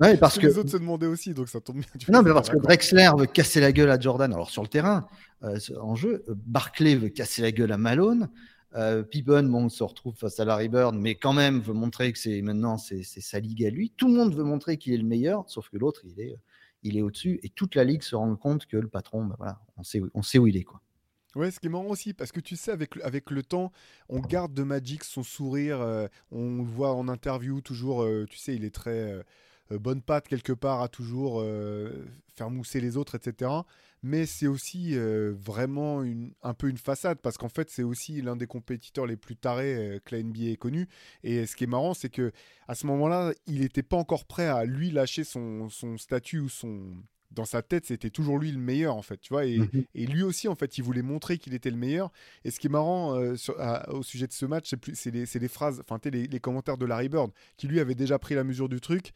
Ouais, parce que les autres se demandaient aussi, donc ça tombe bien. Non, mais parce que Drexler veut casser la gueule à Jordan. Alors sur le terrain, euh, en jeu, Barclay veut casser la gueule à Malone. Euh, Pippen, bon, se retrouve face à Larry Bird, mais quand même veut montrer que c'est maintenant c'est sa ligue à lui. Tout le monde veut montrer qu'il est le meilleur, sauf que l'autre il est il est au-dessus et toute la ligue se rend compte que le patron, ben voilà, on sait on sait où il est quoi. Ouais, ce qui est marrant aussi, parce que tu sais, avec, avec le temps, on garde de Magic son sourire, euh, on le voit en interview toujours, tu sais, il est très euh, bonne patte quelque part à toujours euh, faire mousser les autres, etc. Mais c'est aussi euh, vraiment un peu une façade parce qu'en fait c'est aussi l'un des compétiteurs les plus tarés que la NBA ait connu. Et ce qui est marrant, c'est que à ce moment-là, il n'était pas encore prêt à lui lâcher son, statut ou son, dans sa tête, c'était toujours lui le meilleur, en fait, tu vois. Et, mhm. lui aussi, en fait, il voulait montrer qu'il était le meilleur. Et ce qui est marrant au sujet de ce match, c'est les, les, phrases, enfin, les, les, commentaires de Larry Bird, qui lui avait déjà pris la mesure du truc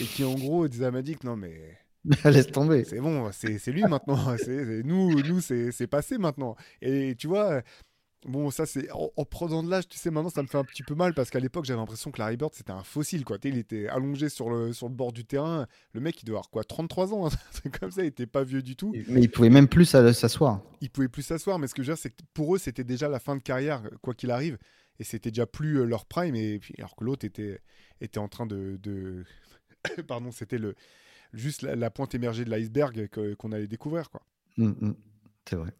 et qui en gros disait à Magic non mais laisse tomber. c'est bon c'est lui maintenant. C'est nous nous c'est passé maintenant. Et tu vois bon ça c'est en, prenant de l'âge tu sais maintenant ça me fait un petit peu mal parce qu'à l'époque j'avais l'impression que Larry Bird c'était un fossile quoi. Il était allongé sur le sur le bord du terrain. Le mec il devait avoir quoi 33 ans un comme ça. Il était pas vieux du tout. Mais il pouvait même plus s'asseoir. Il pouvait plus s'asseoir mais ce que je veux dire c'est que pour eux c'était déjà la fin de carrière quoi qu'il arrive. Et c'était déjà plus euh, leur prime. Et puis alors que l'autre était était en train de, de pardon, c'était le juste la, pointe émergée de l'iceberg qu'on allait découvrir, quoi. Mmh, mmh. c'est vrai.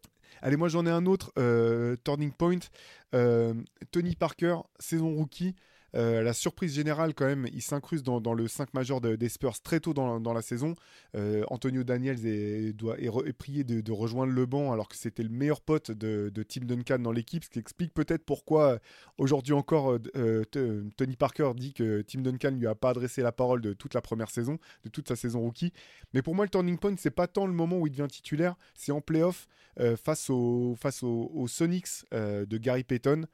Allez, moi j'en ai un autre, euh, Turning Point. Euh, Tony Parker, saison rookie. Euh, la surprise générale, quand même, il s'incruste dans, le 5 majeur des Spurs très tôt dans, la saison. Euh, Antonio Daniels est, doit, est, prié de, rejoindre le banc alors que c'était le meilleur pote de, Tim Duncan dans l'équipe, ce qui explique peut-être pourquoi aujourd'hui encore euh, Tony Parker dit que Tim Duncan lui a pas adressé la parole de toute la première saison, de toute sa saison rookie. Mais pour moi, le turning point, c'est pas tant le moment où il devient titulaire, c'est en playoff face, au, face aux, Sonics de Gary Payton.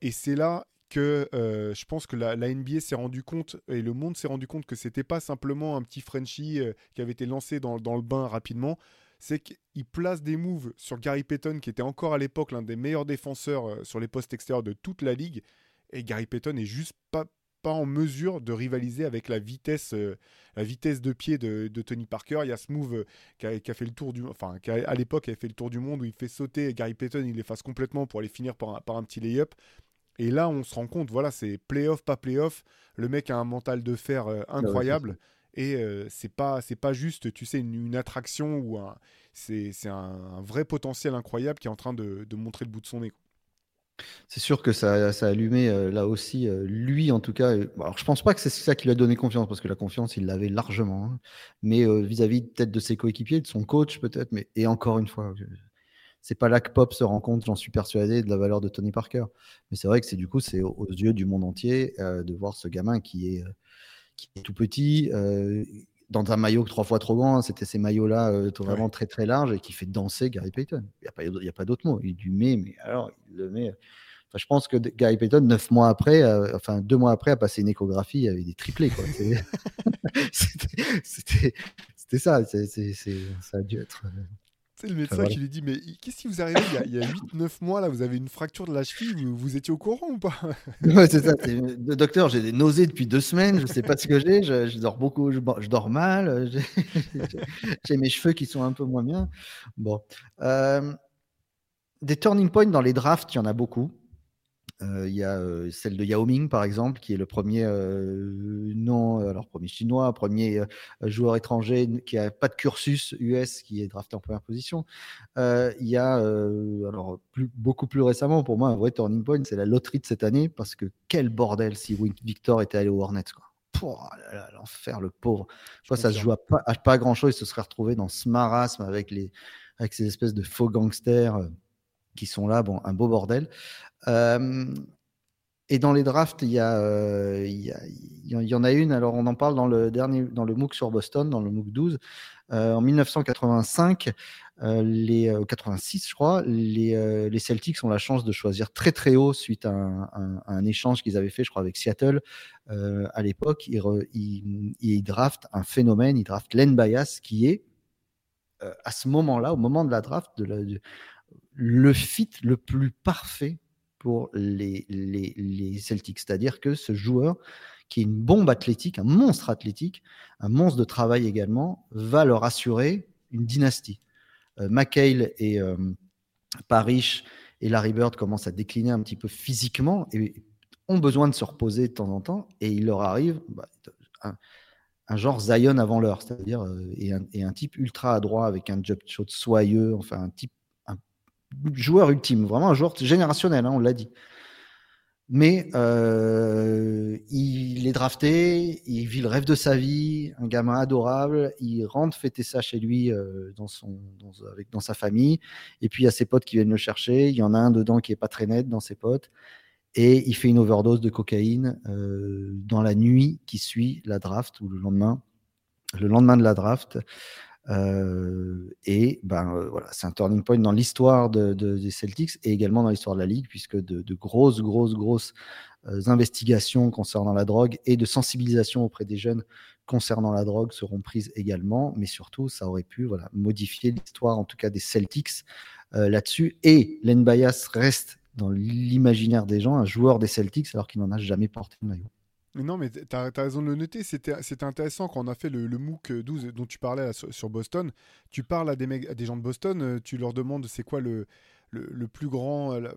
Et c'est là que euh, je pense que la, NBA s'est rendu compte et le monde s'est rendu compte que c'était pas simplement un petit Frenchie euh, qui avait été lancé dans, le bain rapidement. C'est qu'il place des moves sur Gary Payton, qui était encore à l'époque l'un des meilleurs défenseurs euh, sur les postes extérieurs de toute la ligue. Et Gary Payton est juste pas, en mesure de rivaliser avec la vitesse, la vitesse de pied de, Tony Parker. Il y a ce move qui a, fait le tour du, enfin, à l'époque avait fait le tour du monde où il fait sauter Gary Payton, il l'efface complètement pour aller finir par par un petit layup. Et là, on se rend compte, voilà, c'est playoff, pas playoff. Le mec a un mental de fer euh, incroyable. et euh, c'est pas c'est pas juste, tu sais, une, attraction ou un, c'est un, vrai potentiel incroyable qui est en train de, montrer le bout de son nez. c'est sûr que ça, ça a allumé euh, là aussi, euh, lui en tout cas. euh, alors je pense pas que c'est ça qui lui a donné confiance, parce que la confiance, il l'avait largement. hein. Mais vis-à-vis peut-être de ses coéquipiers, de son coach peut-être. Mais et encore une fois, c'est pas là que Pop se rend compte, j'en suis persuadé, de la valeur de Tony Parker. Mais c'est vrai que c'est du coup, c'est aux, yeux du monde entier euh, de voir ce gamin qui est, euh, qui est tout petit. euh, dans un maillot trois fois trop grand, hein, c'était ces maillots-là euh, vraiment très très larges et qui fait danser Gary Payton. Il n'y a pas, pas d'autre mot. Il lui met, mais alors il le met. Enfin, je pense que Gary Payton, neuf mois après, euh, enfin deux mois après, a passé une échographie avec des triplés. C'était ça. ça a dû être. C'est le médecin voilà. qui lui dit Mais qu'est-ce qui vous est arrivé il y a, 8-9 mois là Vous avez une fracture de la cheville, vous, vous étiez au courant ou pas? Ouais, c'est ça. docteur, j'ai des nausées depuis deux semaines. Je sais pas ce que j'ai. Je, je dors beaucoup. Je, je dors mal. euh, j'ai- J'ai mes cheveux qui sont un peu moins bien. Bon. Euh, des turning points dans les drafts, il y en a beaucoup. Euh, Il y a euh, celle de Yao Ming, par exemple, qui est le premier euh, non, alors premier chinois, premier joueur étranger qui a pas de cursus US, qui est drafté en première position. Il y a, alors plus, beaucoup plus récemment, pour moi, un vrai turning point, c'est la loterie de cette année, parce que quel bordel si Victor était allé aux Hornets, quoi. Là, L'enfer, le pauvre. Je crois que ça se joue à pas, à pas grand chose. Il se serait retrouvé dans ce marasme avec, les, avec ces espèces de faux gangsters qui sont là. Bon, un beau bordel. Et dans les drafts, il y, a, euh, il, y y en- a une. Alors, on en parle dans le dernier, dans le MOOC sur Boston, dans le MOOC 12. Euh, en 1985, euh, les euh, 86, je crois, les, les Celtics ont la chance de choisir très très haut suite à un, échange qu'ils avaient fait, je crois, avec Seattle à l'époque. Ils, ils, ils draftent un phénomène, ils draftent Len Bias, qui est à ce moment-là, au moment de la draft, de la- de- le fit le plus parfait pour les, les, les Celtics. C'est-à-dire que ce joueur, qui est une bombe athlétique, un monstre athlétique, un monstre de travail également, va leur assurer une dynastie. Euh, McHale et euh, Parrish et Larry Bird commencent à décliner un petit peu physiquement et ont besoin de se reposer de temps en temps. Et il leur arrive bah, un, genre Zion avant l'heure, c'est-à-dire euh, et, un, type ultra adroit avec un job shot soyeux, enfin un type joueur ultime, vraiment un joueur générationnel, hein, on l'a dit. Mais euh, il est drafté, il vit le rêve de sa vie, un gamin adorable. Il rentre fêter ça chez lui euh, dans, son, avec, dans sa famille. Et puis il y a ses potes qui viennent le chercher. Il y en a un dedans qui est pas très net dans ses potes. Et il fait une overdose de cocaïne euh, dans la nuit qui suit la draft ou le lendemain, le lendemain de la draft. Euh, et ben euh, voilà, c'est un turning point dans l'histoire de, de, des Celtics et également dans l'histoire de la ligue, puisque de, de grosses, grosses, grosses euh, investigations concernant la drogue et de sensibilisation auprès des jeunes concernant la drogue seront prises également. Mais surtout, ça aurait pu voilà, modifier l'histoire, en tout cas des Celtics euh, là-dessus. Et Len Bias reste dans l'imaginaire des gens un joueur des Celtics alors qu'il n'en a jamais porté le maillot. Non, mais tu as, raison de le noter. C'était intéressant quand on a fait le, MOOC 12 dont tu parlais sur, Boston. Tu parles à des, à des gens de Boston, euh, tu leur demandes c'est quoi le, le, plus grand, euh,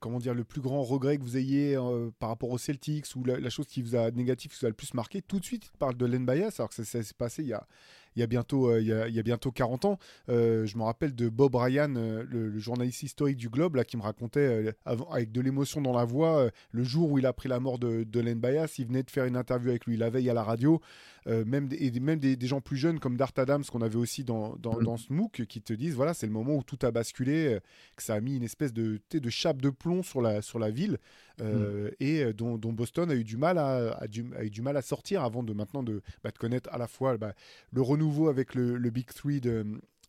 comment dire, le plus grand regret que vous ayez euh, par rapport aux Celtics ou la, chose qui vous a négatif, qui vous a le plus marqué. Tout de suite, ils te de Len Bias, alors que ça s'est passé il y a, il y a bientôt, euh, il, y a, il y a bientôt 40 ans. Euh, je me rappelle de Bob Ryan, euh, le, le, journaliste historique du Globe, là, qui me racontait avant, avec de l'émotion dans la voix le jour où il a appris la mort de, de Len Bias. Il venait de faire une interview avec lui la veille à la radio. même des, et même des, des, gens plus jeunes comme Dart Adams, qu'on avait aussi dans, dans, dans, ce MOOC, qui te disent voilà, c'est le moment où tout a basculé, que ça a mis une espèce de, de chape de plomb sur la, sur la ville. Euh, mm. et dont, dont, Boston a eu du mal à, sortir avant de maintenant de, bah, connaître à la fois bah, le renouveau avec le Big Three de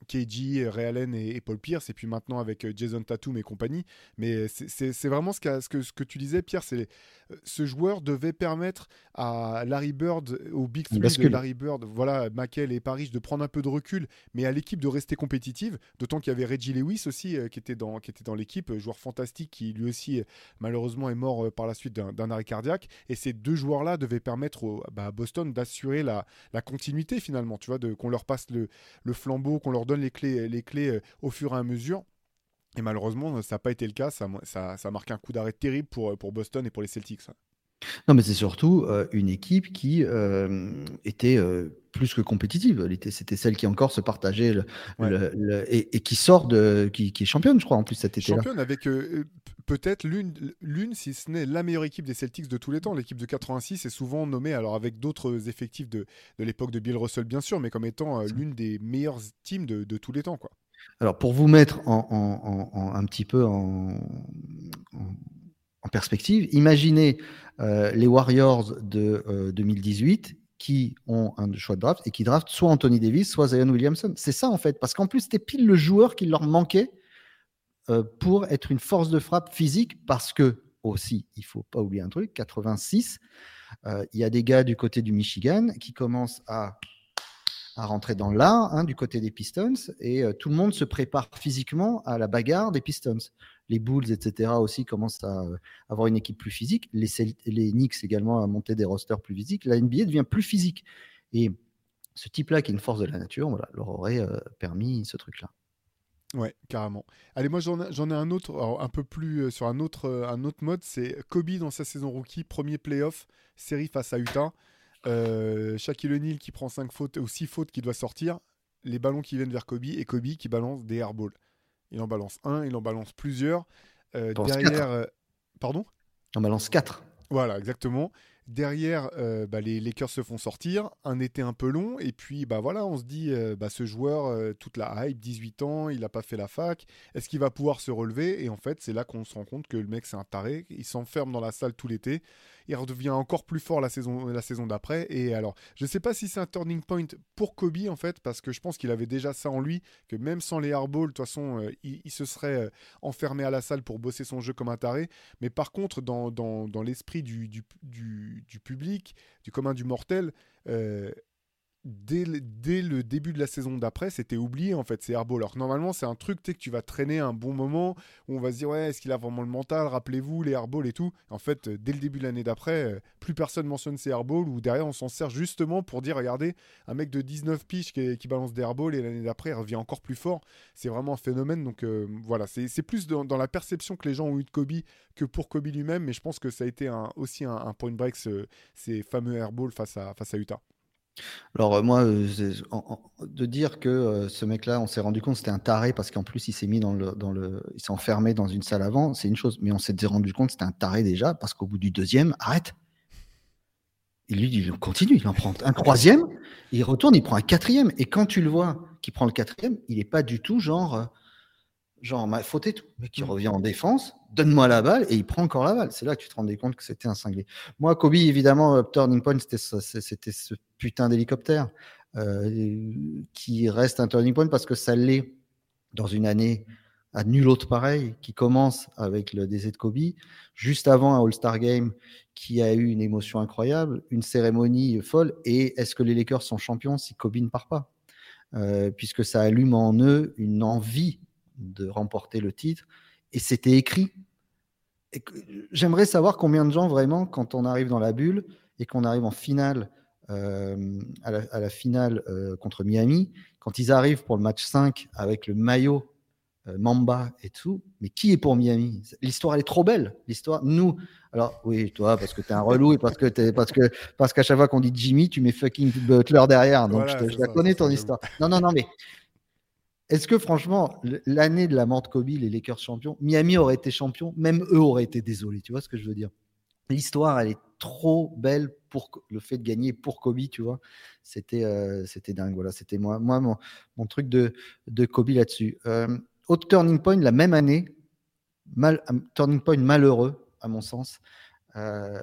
KG, Ray Allen et, et, Paul Pierce, et puis maintenant avec Jason Tatum et compagnie. Mais c'est vraiment ce, qu ce, que, ce que tu disais, Pierre, c'est ce joueur devait permettre à Larry Bird, au Big Three de Larry Bird, voilà, McHale et Paris, de prendre un peu de recul, mais à l'équipe de rester compétitive. D'autant qu'il y avait Reggie Lewis aussi euh, qui était dans, qui était dans l'équipe, joueur fantastique qui lui aussi malheureusement est mort euh, par la suite d'un arrêt cardiaque. Et ces deux joueurs-là devaient permettre au, bah, à Boston d'assurer la, la, continuité finalement, tu vois, qu'on leur passe le, le flambeau, qu'on leur donne les clés, les clés euh, au fur et à mesure. Et malheureusement, ça n'a pas été le cas. Ça, ça, ça marque un coup d'arrêt terrible pour, pour Boston et pour les Celtics. Non, mais c'est surtout une équipe qui était plus que compétitive. C'était celle qui encore se partageait le, et, qui sort de, qui, est championne, je crois, en plus cet été-là. Championne avec peut-être l'une, si ce n'est la meilleure équipe des Celtics de tous les temps. L'équipe de 86 est souvent nommée, alors avec d'autres effectifs de, de l'époque de Bill Russell, bien sûr, mais comme étant l'une des meilleures teams de, de tous les temps, quoi. Alors, pour vous mettre en, un petit peu en, perspective, imaginez euh, les Warriors de 2018 euh, qui ont un choix de draft et qui draftent soit Anthony Davis, soit Zion Williamson. C'est ça en fait, parce qu'en plus c'était pile le joueur qui leur manquait euh, pour être une force de frappe physique, parce que aussi, il faut pas oublier un truc, 86, il y a des gars du côté du Michigan qui commencent à à rentrer dans l'art hein, du côté des Pistons et euh, tout le monde se prépare physiquement à la bagarre des Pistons. Les Bulls, etc. aussi commencent à euh, avoir une équipe plus physique. Les, Knicks également à monter des rosters plus physiques. La NBA devient plus physique. Et ce type-là, qui est une force de la nature, voilà, leur aurait euh, permis ce truc-là. Ouais, carrément. Allez, moi j'en ai, un autre, un peu plus sur un autre, un autre mode, c'est Kobe dans sa saison rookie, premier playoff, série face à Utah. Euh, Shaquille O'Neal qui prend 5 fautes ou 6 fautes qui doit sortir, les ballons qui viennent vers Kobe et Kobe qui balance des airballs. Il en balance un, il en balance plusieurs. Euh, derrière, euh, pardon? Il en balance 4. Voilà, exactement. Derrière, euh, bah, les Lakers se font sortir, un été un peu long, et puis bah voilà, on se dit, bah, ce joueur, toute la hype, 18 ans, il n'a pas fait la fac, est-ce qu'il va pouvoir se relever? Et en fait, c'est là qu'on se rend compte que le mec, c'est un taré, il s'enferme dans la salle tout l'été, il redevient encore plus fort la saison, la saison d'après, et alors, je ne sais pas si c'est un turning point pour Kobe, en fait, parce que je pense qu'il avait déjà ça en lui, que même sans les airballs, de toute façon, il, se serait enfermé à la salle pour bosser son jeu comme un taré, mais par contre, dans, dans, dans l'esprit du, du, du du, public, du commun du mortel, euh, dès, le début de la saison d'après, c'était oublié en fait, ces airballs. Alors normalement, c'est un truc que tu vas traîner un bon moment où on va se dire, ouais, est-ce qu'il a vraiment le mental? Rappelez-vous les airballs et tout. En fait, dès le début de l'année d'après, euh, plus personne mentionne ces airballs ou derrière, on s'en sert justement pour dire, regardez, un mec de 19 piges qui, balance des airballs et l'année d'après, il revient encore plus fort. C'est vraiment un phénomène. Donc euh, voilà, c'est plus dans, la perception que les gens ont eu de Kobe que pour Kobe lui-même, mais je pense que ça a été aussi un, point break, ces fameux airballs face à, face à Utah. Alors, euh, moi, euh, de dire que euh, ce mec-là, on s'est rendu compte c'était un taré parce qu'en plus il s'est mis dans le, il s'est enfermé dans une salle avant, c'est une chose. Mais on s'est rendu compte c'était un taré déjà parce qu'au bout du deuxième, arrête. Et lui, il continue, il en prend un troisième, il retourne, il prend un quatrième. Et quand tu le vois qui prend le quatrième, il n'est pas du tout genre, genre, ma faute et tout. Mais qui mmh. revient en défense, donne-moi la balle, et il prend encore la balle. C'est là que tu te rendais compte que c'était un cinglé. Moi, Kobe, évidemment, turning point, c'était ce putain d'hélicoptère euh, qui reste un turning point parce que ça l'est dans une année à nul autre pareil, qui commence avec le décès de Kobe, juste avant un All-Star Game qui a eu une émotion incroyable, une cérémonie folle, et est-ce que les Lakers sont champions si Kobe ne part pas? Euh, Puisque ça allume en eux une envie de remporter le titre. Et c'était écrit. J'aimerais savoir combien de gens vraiment, quand on arrive dans la bulle et qu'on arrive en finale, euh, à, la, finale euh, contre Miami, quand ils arrivent pour le match 5 avec le maillot euh, Mamba et tout, mais qui est pour Miami? L'histoire elle est trop belle. L'histoire, nous, alors oui, toi parce que tu es un relou et parce que es, parce que parce qu'à chaque fois qu'on dit Jimmy, tu mets fucking Butler derrière, donc je, la connais ton histoire. Non non non mais est-ce que franchement, l'année de la mort de Kobe, les Lakers champions, Miami aurait été champion, même eux auraient été désolés. Tu vois ce que je veux dire? L'histoire, elle est trop belle pour le fait de gagner pour Kobe, tu vois? C'était euh, dingue. Voilà, c'était moi, mon, truc de, de Kobe là-dessus. Euh, autre turning point, la même année, mal, turning point malheureux, à mon sens, euh,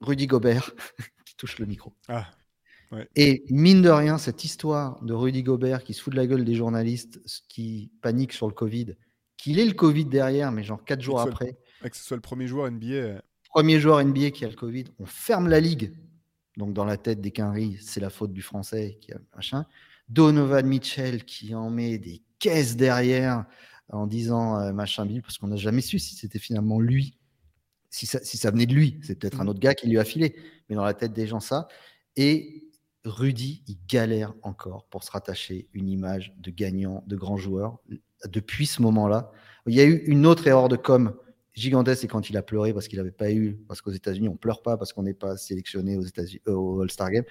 Rudy Gobert qui touche le micro. Ah. Et mine de rien, cette histoire de Rudy Gobert qui se fout de la gueule des journalistes, qui paniquent sur le Covid, qu'il ait le Covid derrière, mais genre quatre jours après. que ce soit le premier joueur NBA. Euh. Premier joueur NBA qui a le Covid, on ferme la ligue. Donc dans la tête des Quinry, c'est la faute du français qui a machin. Donovan Mitchell qui en met des caisses derrière en disant euh, machin bille, parce qu'on n'a jamais su si c'était finalement lui. Si ça, si ça venait de lui, c'est peut-être un mm. autre gars qui lui a filé. Mais dans la tête des gens, ça. Et Rudy, il galère encore pour se rattacher une image de gagnant, de grand joueur depuis ce moment-là. Il y a eu une autre erreur de com gigantesque, c'est quand il a pleuré parce qu'il n'avait pas eu, parce qu'aux États-Unis, on pleure pas parce qu'on n'est pas sélectionné aux États-Unis, euh, au All-Star Game.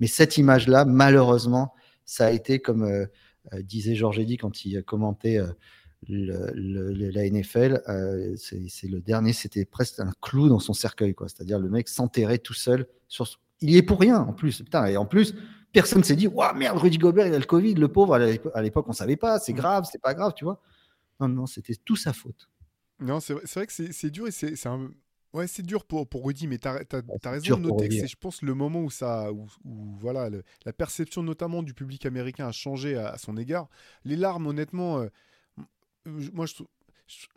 Mais cette image-là, malheureusement, ça a été comme euh, euh, disait Georges Eddy quand il commentait le, la NFL, c'est le dernier, c'était presque un clou dans son cercueil, quoi. C'est-à-dire le mec s'enterrait tout seul sur. Il y est pour rien en plus. Putain, et en plus, personne s'est dit, waouh, merde, Rudy Gobert, il a le Covid, le pauvre. À l'époque, on savait pas, c'est grave, c'est pas grave, tu vois. Non, non, c'était tout sa faute. Non, c'est vrai, vrai, que c'est dur et c'est un. Ouais, c'est dur pour, pour Rudy, mais tu as, raison de noter que c'est, je pense, le moment où, ça, où, voilà, la perception notamment du public américain a changé à, son égard. Les larmes, honnêtement, euh, moi, je,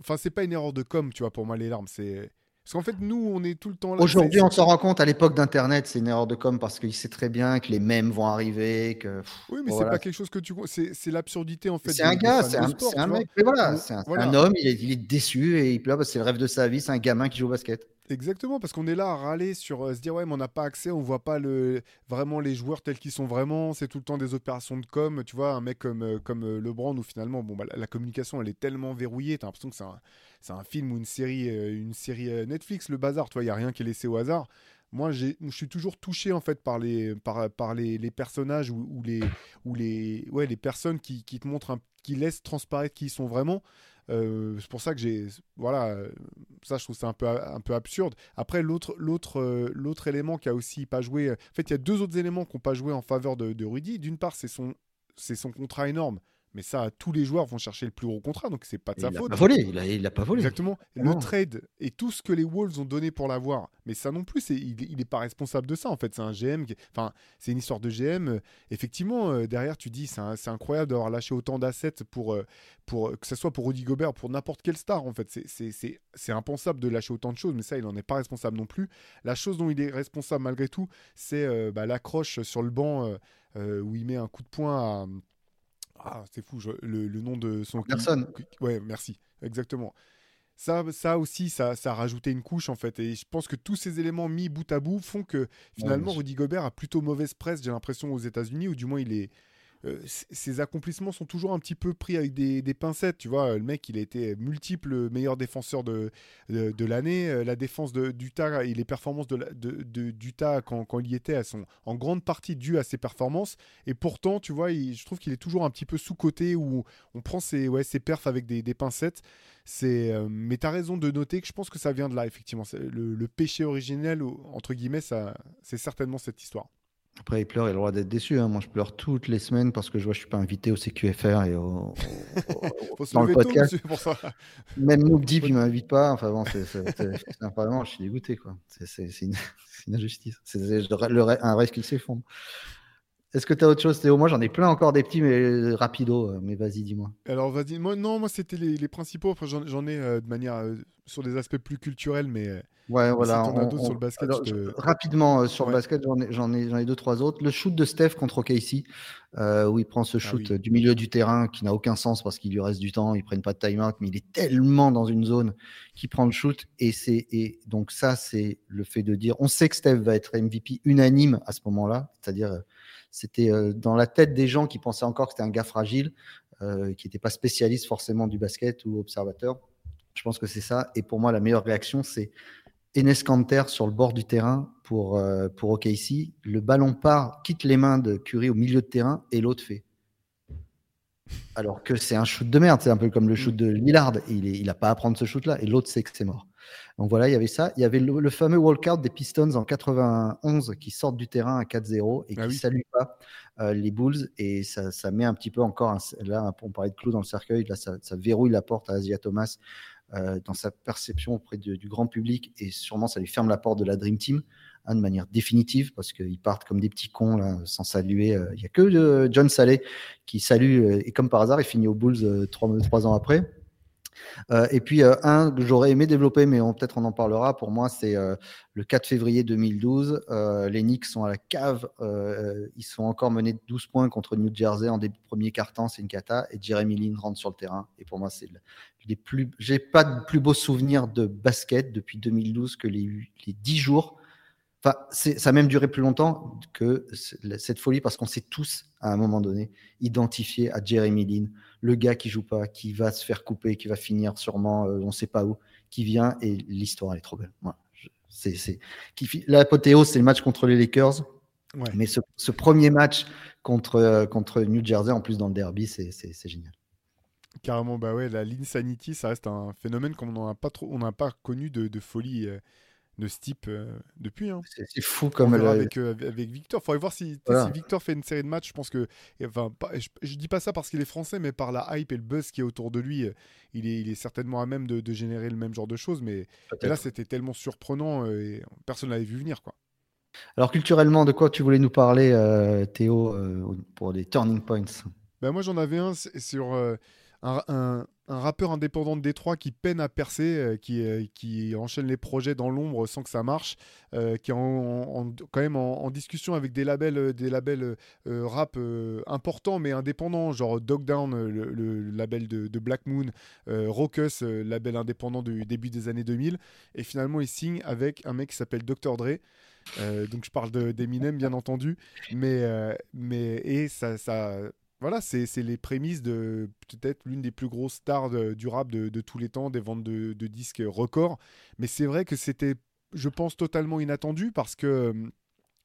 enfin, c'est pas une erreur de com, tu vois, pour moi, les larmes. C'est parce qu'en fait, nous, on est tout le temps là. Aujourd'hui, on s'en rend compte. À l'époque d'Internet, c'est une erreur de com parce qu'il sait très bien que les mêmes vont arriver. Que... oui, mais c'est pas quelque chose que tu. C'est l'absurdité, en fait. C'est un gars, c'est un, un, mec. Voilà, c'est un, homme, il est, il est, déçu et il pleure c'est le rêve de sa vie. C'est un gamin qui joue au basket. Exactement, parce qu'on est là à râler sur euh, se dire ouais, mais on n'a pas accès, on voit pas le, vraiment les joueurs tels qu'ils sont vraiment. C'est tout le temps des opérations de com. Tu vois, un mec comme, euh, comme euh, LeBron où finalement, bon, bah, la, communication elle est tellement verrouillée, t'as l'impression que c'est un, un film ou une série, une série Netflix, le bazar. Tu vois, il y a rien qui est laissé au hasard. Moi, je suis toujours touché en fait par les, par, par les, les personnages ou, les, ou les, ouais, les personnes qui, qui te montrent, qui laissent transparaître qui ils sont vraiment. Euh, c'est pour ça que j'ai. Voilà, euh, ça, je trouve ça un peu, un peu absurde. Après, l'autre, l'autre, euh, l'autre élément qui a aussi pas joué. En fait, il y a deux autres éléments qui n'ont pas joué en faveur de, de Rudy. D'une part, c'est son, c'est son contrat énorme. Mais ça, tous les joueurs vont chercher le plus gros contrat, donc c'est pas de sa il faute. A pas volé, il a, il a pas volé. Exactement. Le trade et tout ce que les Wolves ont donné pour l'avoir, mais ça non plus, il n'est pas responsable de ça. En fait, c'est un GM. Enfin, c'est une histoire de GM. Effectivement, euh, derrière, tu dis, c'est, incroyable d'avoir lâché autant d'assets pour, euh, pour que ce soit pour Rudy Gobert, pour n'importe quelle star. En fait, c'est, impensable de lâcher autant de choses, mais ça, il n'en est pas responsable non plus. La chose dont il est responsable malgré tout, c'est euh, bah, l'accroche sur le banc où il met un coup de poing à ah, c'est fou, le, nom de son. Personne. Ouais, merci. Exactement. Ça, ça aussi, ça, ça a rajouté une couche en fait. Et je pense que tous ces éléments mis bout à bout font que finalement Rudy Gobert a plutôt mauvaise presse, j'ai l'impression, aux États-Unis, ou du moins il est, euh, ses accomplissements sont toujours un petit peu pris avec des, pincettes. Tu vois, le mec, il a été multiple meilleur défenseur de, de, l'année. Euh, la défense d'Utah et les performances d'Utah quand, il y était, elles sont en grande partie dues à ses performances. Et pourtant, tu vois, je trouve qu'il est toujours un petit peu sous-côté où on prend ses, ouais, ses perfs avec des, pincettes. Euh, mais tu as raison de noter que je pense que ça vient de là, effectivement. Le, péché originel, entre guillemets, c'est certainement cette histoire. Après, il pleure, il a le droit d'être déçu. Hein. Moi, je pleure toutes les semaines parce que je vois je suis pas invité au CQFR et au, dans le podcast. pour ça. Même Noob Deep, il m'invite pas. Enfin bon, c'est vraiment, je suis dégoûté. C'est une, une, injustice. C'est un rêve qui s'effondre. Est-ce que tu as autre chose, Théo? Moi, j'en ai plein encore des petits, mais rapido. Euh, mais vas-y, dis-moi. Alors, vas-y. Moi, non, moi, c'était les, les, principaux. Après, j'en ai euh, de manière euh, sur des aspects plus culturels, mais. Ouais, voilà. sur le basket. Rapidement, sur le basket, j'en ai, ai, ai, deux, trois autres. Le shoot de Steph contre OKC, où il prend ce ah shoot du milieu du terrain qui n'a aucun sens parce qu'il lui reste du temps, ils prennent pas de time-out, mais il est tellement dans une zone qu'il prend le shoot. Et, et donc, ça, c'est le fait de dire on sait que Steph va être MVP unanime à ce moment-là, c'est-à-dire c'était euh, dans la tête des gens qui pensaient encore que c'était un gars fragile, euh, qui n'était pas spécialiste forcément du basket ou observateur. Je pense que c'est ça. Et pour moi, la meilleure réaction, c'est Enes Kanter sur le bord du terrain pour, euh, pour OKC. Le ballon part, quitte les mains de Curry au milieu de terrain et l'autre fait. Alors que c'est un shoot de merde, c'est un peu comme le shoot de Lillard. Il n'a pas à prendre ce shoot-là et l'autre sait que c'est mort. Donc voilà, il y avait ça. Il y avait le, fameux walkout des Pistons en 91 qui sortent du terrain à 4-0 et ah qui ne saluent pas euh, les Bulls. Et ça, ça, met un petit peu encore, un, là, on parlait de clou dans le cercueil, là, ça, ça verrouille la porte à Asia Thomas euh, dans sa perception auprès du grand public et sûrement ça lui ferme la porte de la Dream Team. Hein, de manière définitive parce qu'ils partent comme des petits cons là, sans saluer. Euh, il n'y a que John Saleh qui salue et comme par hasard, il finit aux Bulls trois, trois ans après. Euh, et puis, euh, un que j'aurais aimé développer, mais peut-être on en parlera, pour moi, c'est euh, le 4 février 2012. les Knicks sont à la cave. ils sont encore menés de 12 points contre New Jersey en début de premier quart-temps. C'est une cata. Et Jeremy Lin rentre sur le terrain. Et pour moi, c'est les plus. J'ai pas de plus beau souvenir de basket depuis 2012 que les, les 10 jours Enfin, ça a même duré plus longtemps que cette folie parce qu'on s'est tous, à un moment donné, identifié à Jeremy Lin, le gars qui joue pas, qui va se faire couper, qui va finir sûrement, euh, on ne sait pas où, qui vient et l'histoire est trop belle. c'est, L'apothéose, c'est le match contre les Lakers. Mais ce, premier match contre, contre New Jersey, en plus dans le derby, c'est, génial. Carrément, bah ouais, la Linsanity, ça reste un phénomène qu'on n'a pas trop, on n'a pas connu de, de folie. De ce type euh, depuis. Hein. C'est fou comme avec, euh, avec Victor. Il faudrait voir si, si, Victor fait une série de matchs. Je pense que. Enfin, je, je, dis pas ça parce qu'il est français, mais par la hype et le buzz qui est autour de lui, il est, il est certainement à même de, de, générer le même genre de choses. Mais là, c'était tellement surprenant et personne l'avait vu venir. quoi. Alors, culturellement, de quoi tu voulais nous parler, Théo, pour des turning points? Ben, Moi, j'en avais un sur un, rappeur indépendant de Détroit qui peine à percer, euh, qui, euh, qui enchaîne les projets dans l'ombre sans que ça marche, euh, qui est quand même en, discussion avec des labels, des labels rap importants mais indépendants, genre Dogdown, le, le label de, Black Moon, Raucus, label indépendant du début des années 2000, et finalement il signe avec un mec qui s'appelle Dr. Dre. donc je parle d'Eminem bien entendu, mais, mais et ça, ça voilà, c'est les prémices de peut-être l'une des plus grosses stars du rap de, tous les temps, des ventes de, disques records. Mais c'est vrai que c'était, je pense, totalement inattendu parce que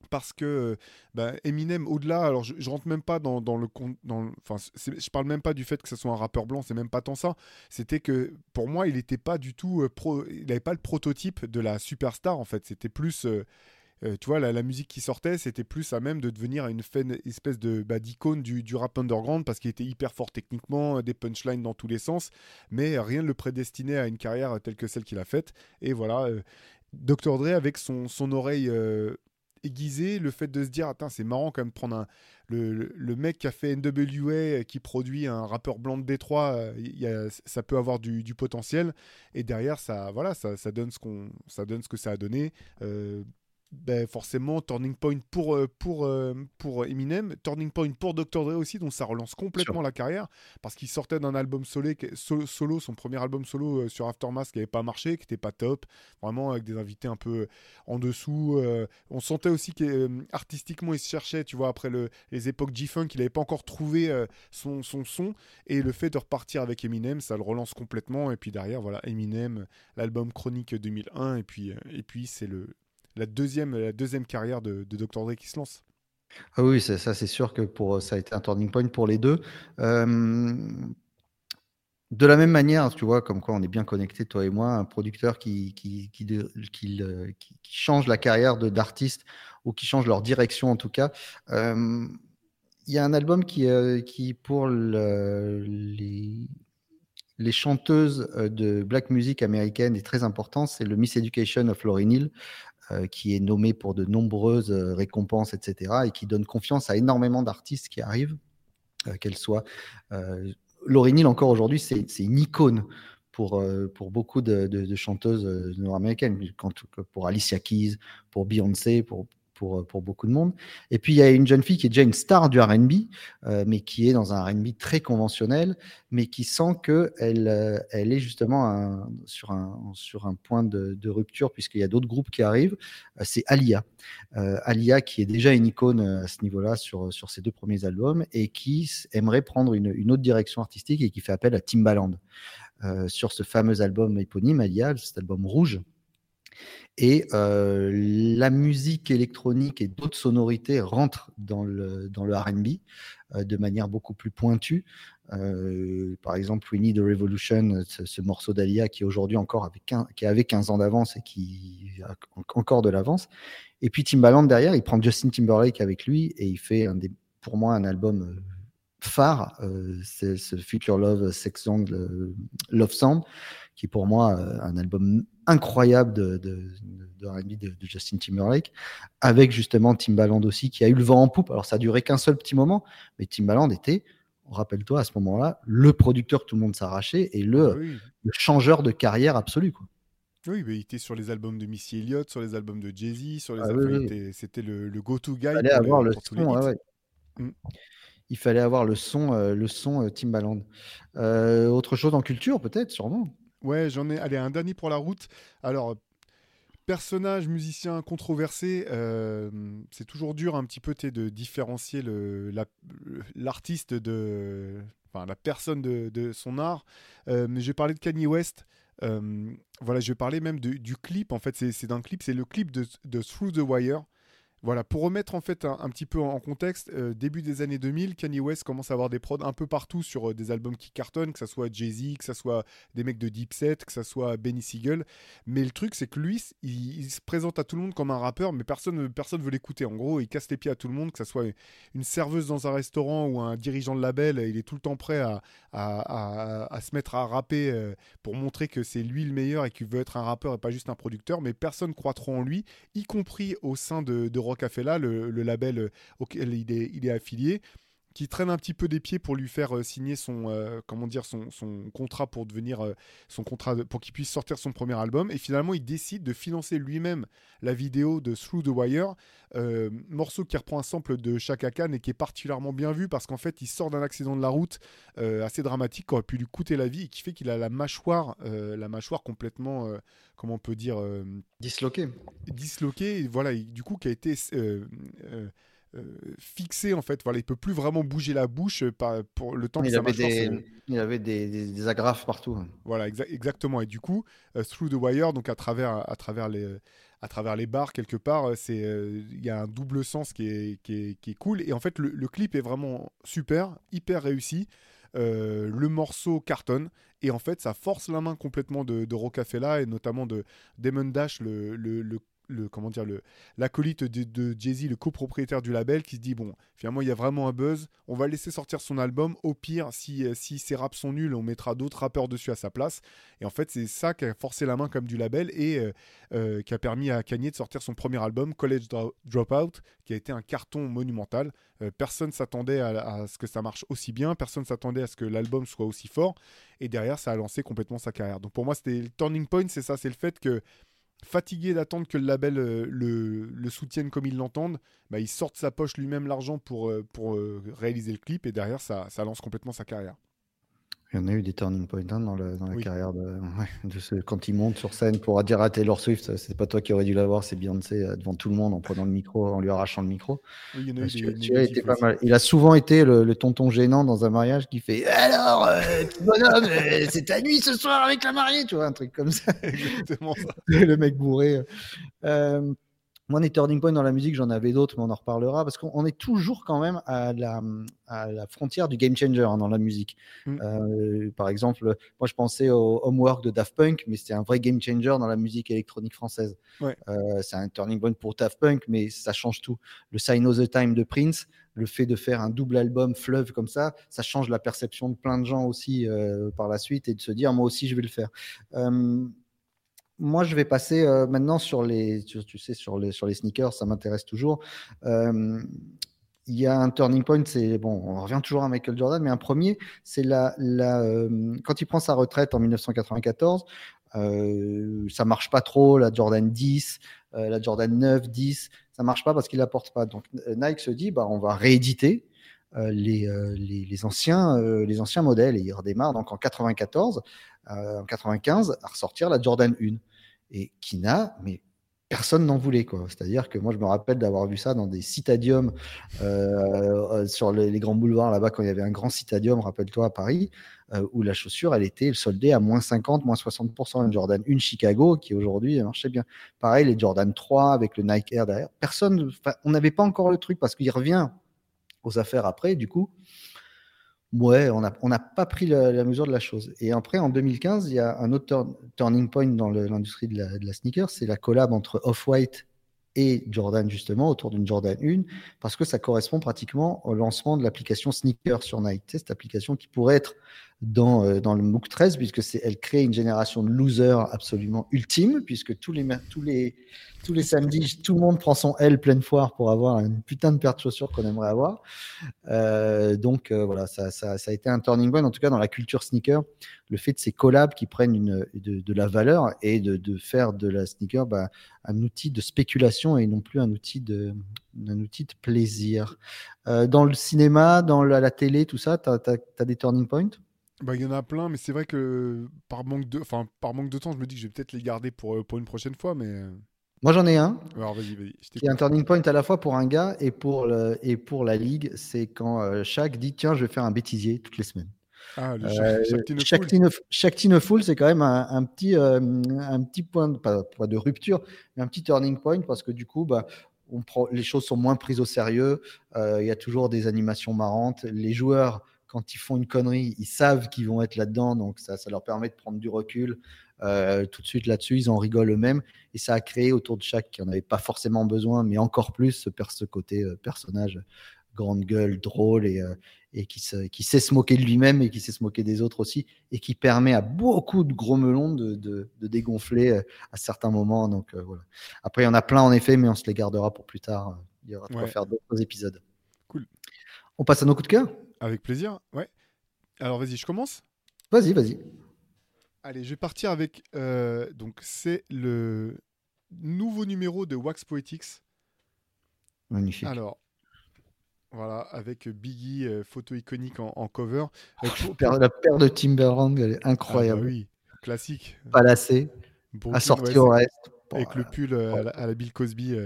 parce que bah, Eminem, au-delà, alors je, rentre même pas dans, le dans enfin, je parle même pas du fait que ce soit un rappeur blanc, c'est même pas tant ça. C'était que pour moi, il n'était pas du tout, euh, pro, il n'avait pas le prototype de la superstar en fait. C'était plus euh, euh, tu vois, la, musique qui sortait, c'était plus à même de devenir une, espèce de bah, d'icône du, rap underground parce qu'il était hyper fort techniquement, euh, des punchlines dans tous les sens, mais rien ne le prédestinait à une carrière telle que celle qu'il a faite. Et voilà, euh, Dr. Dre avec son, son oreille aiguisée, le fait de se dire, attends, c'est marrant quand même de prendre un, le, mec qui a fait NWA, qui produit un rappeur blanc de Détroit, ça peut avoir du, potentiel. Et derrière, ça, voilà, ça, donne ce qu'on, ça donne ce que ça a donné ben forcément turning point pour, euh, pour, euh, pour Eminem, turning point pour Dr. Dre aussi, donc ça relance complètement la carrière parce qu'il sortait d'un album solo, solo, son premier album solo euh, sur Aftermath qui n'avait pas marché, qui n'était pas top, vraiment avec des invités un peu en dessous. on sentait aussi qu'artistiquement il se cherchait, tu vois, après le, les époques G-Funk, il n'avait pas encore trouvé son, son son et le fait de repartir avec Eminem, ça le relance complètement et puis derrière, voilà, Eminem, l'album Chronique 2001 et puis, et puis c'est le la deuxième, la deuxième carrière de, de Dr. Dre qui se lance. Ah oui, ça, c'est sûr que pour, ça a été un turning point pour les deux. Euh, de la même manière, tu vois, comme quoi on est bien connectés, toi et moi, un producteur qui, qui, qui, qui, change la carrière d'artiste ou qui change leur direction en tout cas. Euh, il y a un album qui, euh, qui pour le, les, les chanteuses de black music américaine est très important, c'est le Miss Education of Lauryn Hill. Euh, qui est nommé pour de nombreuses euh, récompenses, etc., et qui donne confiance à énormément d'artistes qui arrivent, euh, qu'elles soient. Lauryn Hill, encore aujourd'hui, c'est une icône pour, pour beaucoup de, de chanteuses nord-américaines, pour Alicia Keys, pour Beyoncé, pour, euh, pour, beaucoup de monde. Et puis, il y a une jeune fille qui est déjà une star du RB, euh, mais qui est dans un RB très conventionnel, mais qui sent qu'elle euh, elle est justement sur, un, sur un point de, rupture, puisqu'il y a d'autres groupes qui arrivent. c'est Alia. Alia, qui est déjà une icône à ce niveau-là sur, sur ses deux premiers albums, et qui aimerait prendre une, une autre direction artistique et qui fait appel à Timbaland. sur ce fameux album éponyme, Alia, cet album rouge, et euh, la musique électronique et d'autres sonorités rentrent dans le, dans le RB euh, de manière beaucoup plus pointue. Euh, par exemple, We Need a Revolution, ce, morceau d'Alia qui aujourd'hui encore avec qui avait 15 ans d'avance et qui a encore de l'avance. Et puis Timbaland derrière, il prend Justin Timberlake avec lui et il fait pour moi un album phare, ce Future Love Sex Song, Love Sound, qui est pour moi un album incroyable de, de, de, Justin Timberlake, avec justement Timbaland aussi, qui a eu le vent en poupe. Alors ça a duré qu'un seul petit moment, mais Timbaland était, rappelle-toi à ce moment-là, le producteur que tout le monde s'arrachait et le, ah le, changeur de carrière absolu. Quoi. Oui, mais il était sur les albums de Missy Elliott, sur les albums de Jay-Z, sur les ah c'était le, le go-to guy. Il fallait avoir le son, mm. Il fallait avoir le son, euh, le son euh, Timbaland. Euh, autre chose en culture, peut-être, sûrement. Ouais, j'en ai. Allez, un dernier pour la route. Alors, personnage, musicien controversé, euh, c'est toujours dur un petit peu de différencier l'artiste de. Enfin, la personne de, son art. Euh, mais j'ai parlé de Kanye West. voilà, je vais parler même du clip. En fait, c'est d'un clip, c'est le clip de Through the Wire. Voilà, pour remettre en fait un, petit peu en, contexte, euh, début des années 2000, Kanye West commence à avoir des prods un peu partout sur euh, des albums qui cartonnent, que ce soit Jay-Z, que ce soit des mecs de Deep Set, que ce soit Benny Siegel. Mais le truc, c'est que lui, il, se présente à tout le monde comme un rappeur, mais personne personne veut l'écouter. En gros, il casse les pieds à tout le monde, que ce soit une serveuse dans un restaurant ou un dirigeant de label, il est tout le temps prêt à, à, se mettre à rapper euh, pour montrer que c'est lui le meilleur et qu'il veut être un rappeur et pas juste un producteur. Mais personne croit trop en lui, y compris au sein de, de Rocafella, le, le label euh, auquel il est, il est affilié qui traîne un petit peu des pieds pour lui faire euh, signer son euh, comment dire son, son, contrat pour devenir son contrat pour qu'il puisse sortir son premier album. Et finalement il décide de financer lui-même la vidéo de Through the Wire morceau qui reprend un sample de Chaka Khan et qui est particulièrement bien vu parce qu'en fait il sort d'un accident de la route assez dramatique qui aurait pu lui coûter la vie et qui fait qu'il a la mâchoire la mâchoire complètement comment on peut dire disloqué disloqué voilà du coup qui a été euh, euh, euh, fixé en fait. Voilà il peut plus vraiment bouger la bouche pour le temps il, avait des, il avait des, agrafes partout. Voilà exactement. Et du coup through the wire donc à travers à travers les à travers les bars quelque part c'est il y a un double sens qui est, qui est, qui est cool. Et en fait le, le, clip est vraiment super hyper réussi. Euh, le morceau cartonne. Et en fait ça force la main complètement de, de Rocafella et notamment de Damon Dash, le, le, le le comment dire le l'acolyte de, Jay-Z, le copropriétaire du label, qui se dit bon, finalement il y a vraiment un buzz, on va laisser sortir son album. Au pire, si euh, si ses raps sont nuls, on mettra d'autres rappeurs dessus à sa place. Et en fait, c'est ça qui a forcé la main comme du label et euh, euh, qui a permis à Kanye de sortir son premier album, College Dropout, qui a été un carton monumental. personne s'attendait à, ce que ça marche aussi bien, personne s'attendait à ce que l'album soit aussi fort. Et derrière, ça a lancé complètement sa carrière. Donc pour moi, c'était le turning point, c'est ça, c'est le fait que fatigué d'attendre que le label euh, le, soutienne comme ils l'entendent, bah, il sort de sa poche lui-même l'argent pour, euh, euh, réaliser le clip et derrière ça lance complètement sa carrière. Il y en a eu des turning points hein, dans, la carrière de, ce, quand il monte sur scène pour dire à Taylor Swift, c'est pas toi qui aurais dû l'avoir, c'est Beyoncé devant tout le monde en prenant le micro, en lui arrachant le micro. Oui, il, a été pas mal. il a souvent été le, tonton gênant dans un mariage qui fait Alors, petit bonhomme, c'est ta nuit ce soir avec la mariée, tu vois, un truc comme ça. Exactement ça. le mec bourré. Euh, moi, des turning points dans la musique, j'en avais d'autres, mais on en reparlera parce qu'on est toujours quand même à la, à la frontière du game changer hein, dans la musique. Mm. Euh, par exemple, moi, je pensais au Homework de Daft Punk, mais c'était un vrai game changer dans la musique électronique française. Euh, c'est un turning point pour Daft Punk, mais ça change tout. Le Sign of the Time de Prince, le fait de faire un double album fleuve comme ça, ça change la perception de plein de gens aussi euh, par la suite et de se dire, moi aussi, je vais le faire moi, je vais passer euh, maintenant sur les, tu, sais, sur les, sur les sneakers, ça m'intéresse toujours. Euh, il y a un turning point, c'est bon, on revient toujours à Michael Jordan, mais un premier, c'est la, la euh, quand il prend sa retraite en 1994, euh, ça marche pas trop, la Jordan 10, la Jordan 9, 10, ça marche pas parce qu'il la porte pas. Donc Nike se dit, bah, on va rééditer les, les, les, anciens, les anciens modèles et il redémarre donc en 94, en 95 à ressortir la Jordan 1 et Kina, mais personne n'en voulait. C'est-à-dire que moi, je me rappelle d'avoir vu ça dans des citadiums euh, sur les, grands boulevards là-bas, quand il y avait un grand citadium, rappelle-toi, à Paris, euh, où la chaussure, elle était soldée à moins 50, moins 60%. Une Jordan 1 Chicago, qui aujourd'hui marchait bien. Pareil, les Jordan 3 avec le Nike Air derrière. Personne, on n'avait pas encore le truc parce qu'il revient aux affaires après, du coup. Ouais, on n'a pas pris la, mesure de la chose. Et après, en 2015, il y a un autre turning point dans l'industrie de la, de la sneaker, c'est la collab entre Off-White et Jordan, justement, autour d'une Jordan 1, parce que ça correspond pratiquement au lancement de l'application Sneaker sur Nike. Cette application qui pourrait être dans, euh, dans le MOOC 13, puisque elle crée une génération de losers absolument ultime, puisque tous les, samedis, tout le monde prend son L pleine foire pour avoir une putain de paire de chaussures qu'on aimerait avoir. Euh, donc euh, voilà, ça, a été un turning point, en tout cas dans la culture sneaker, le fait de ces collabs qui prennent de, la valeur et de, faire de la sneaker bah, un outil de spéculation et non plus un outil de, plaisir. Dans le cinéma, dans la, télé, tout ça, tu as, des turning points? Bah, il y en a plein, mais c'est vrai que par manque, de, enfin, par manque de temps, je me dis que je vais peut-être les garder pour, euh, pour une prochaine fois. Mais... Euh. Moi, j'en ai un. Alors. Qui est un turning point à la fois pour un gars et pour, le, et pour la ligue. C'est quand euh, chaque dit Tiens, je vais faire un bêtisier toutes les semaines. Ah, le Euh, c'est quand même un, un petit, euh, un petit point, de, pas, pas de rupture, mais un petit turning point parce que du coup, bah, on prend, les choses sont moins prises au sérieux. Euh, Il y a toujours des animations marrantes. Les joueurs, quand ils font une connerie, ils savent qu'ils vont être là-dedans, donc ça, ça leur permet de prendre du recul. Euh, tout de suite là-dessus, ils en rigolent eux-mêmes et ça a créé autour de chaque qui en avait pas forcément besoin, mais encore plus ce, côté euh, personnage grande gueule, drôle et, euh, et qui, se- qui sait se moquer de lui-même et qui sait se moquer des autres aussi et qui permet à beaucoup de gros melons de, de- de dégonfler à certains moments. Donc voilà. Après, il y en a plein en effet, mais on se les gardera pour plus tard. Il y aura de quoi faire d'autres épisodes. Cool. On passe à nos coups de cœur? Avec plaisir, ouais. Alors vas-y, je commence? Vas-y, vas-y. Allez, je vais partir avec. euh, donc, c'est le nouveau numéro de Wax Poetics. Magnifique. Alors, voilà, avec Biggie, euh, photo iconique en, en cover. Avec Paire- la paire de Timberland, elle est Ah bah incroyable. oui, classique. Brooklyn, assortie ouais, au reste. Bon, avec le pull euh, à, la, à la Bill Cosby,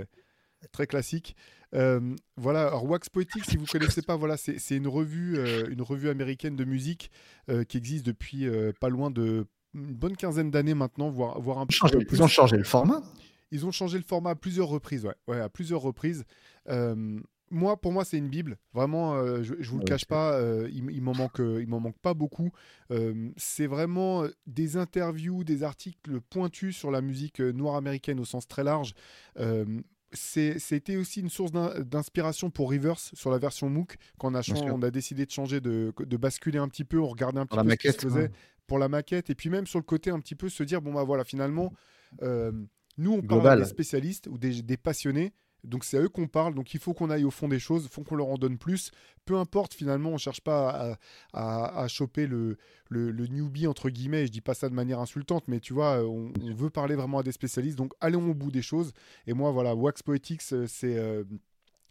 très classique. Euh, voilà, alors Wax Poetics, si vous connaissez pas, voilà, c'est une revue, euh, une revue américaine de musique euh, qui existe depuis pas loin de une bonne quinzaine d'années maintenant, voire, voire un peu plus. ils ont changé le format. Ils ont changé le format à plusieurs reprises, ouais, ouais à plusieurs reprises. Moi, pour moi, c'est une bible. Vraiment, je, je vous le Ouais, cache pas, il, il m'en manque, il m'en manque pas beaucoup. C'est vraiment des interviews, des articles pointus sur la musique noire américaine au sens très large. C'était aussi une source d'in- d'inspiration pour Rivers sur la version MOOC. Quand on a, on décidé de changer, de, de basculer un petit peu, on regardait un petit peu ce qui se faisait ouais. pour la maquette. Et puis même sur le côté un petit peu se dire, bon bah voilà, finalement, euh, nous on parle à des spécialistes ou des, des passionnés. Donc c'est à eux qu'on parle, donc il faut qu'on aille au fond des choses, il faut qu'on leur en donne plus. Peu importe finalement, on cherche pas à, choper le, le, newbie entre guillemets, et je dis pas ça de manière insultante, mais tu vois, on, on veut parler vraiment à des spécialistes, donc allons au bout des choses. Et moi voilà, Wax Poetics, euh, c'est... euh,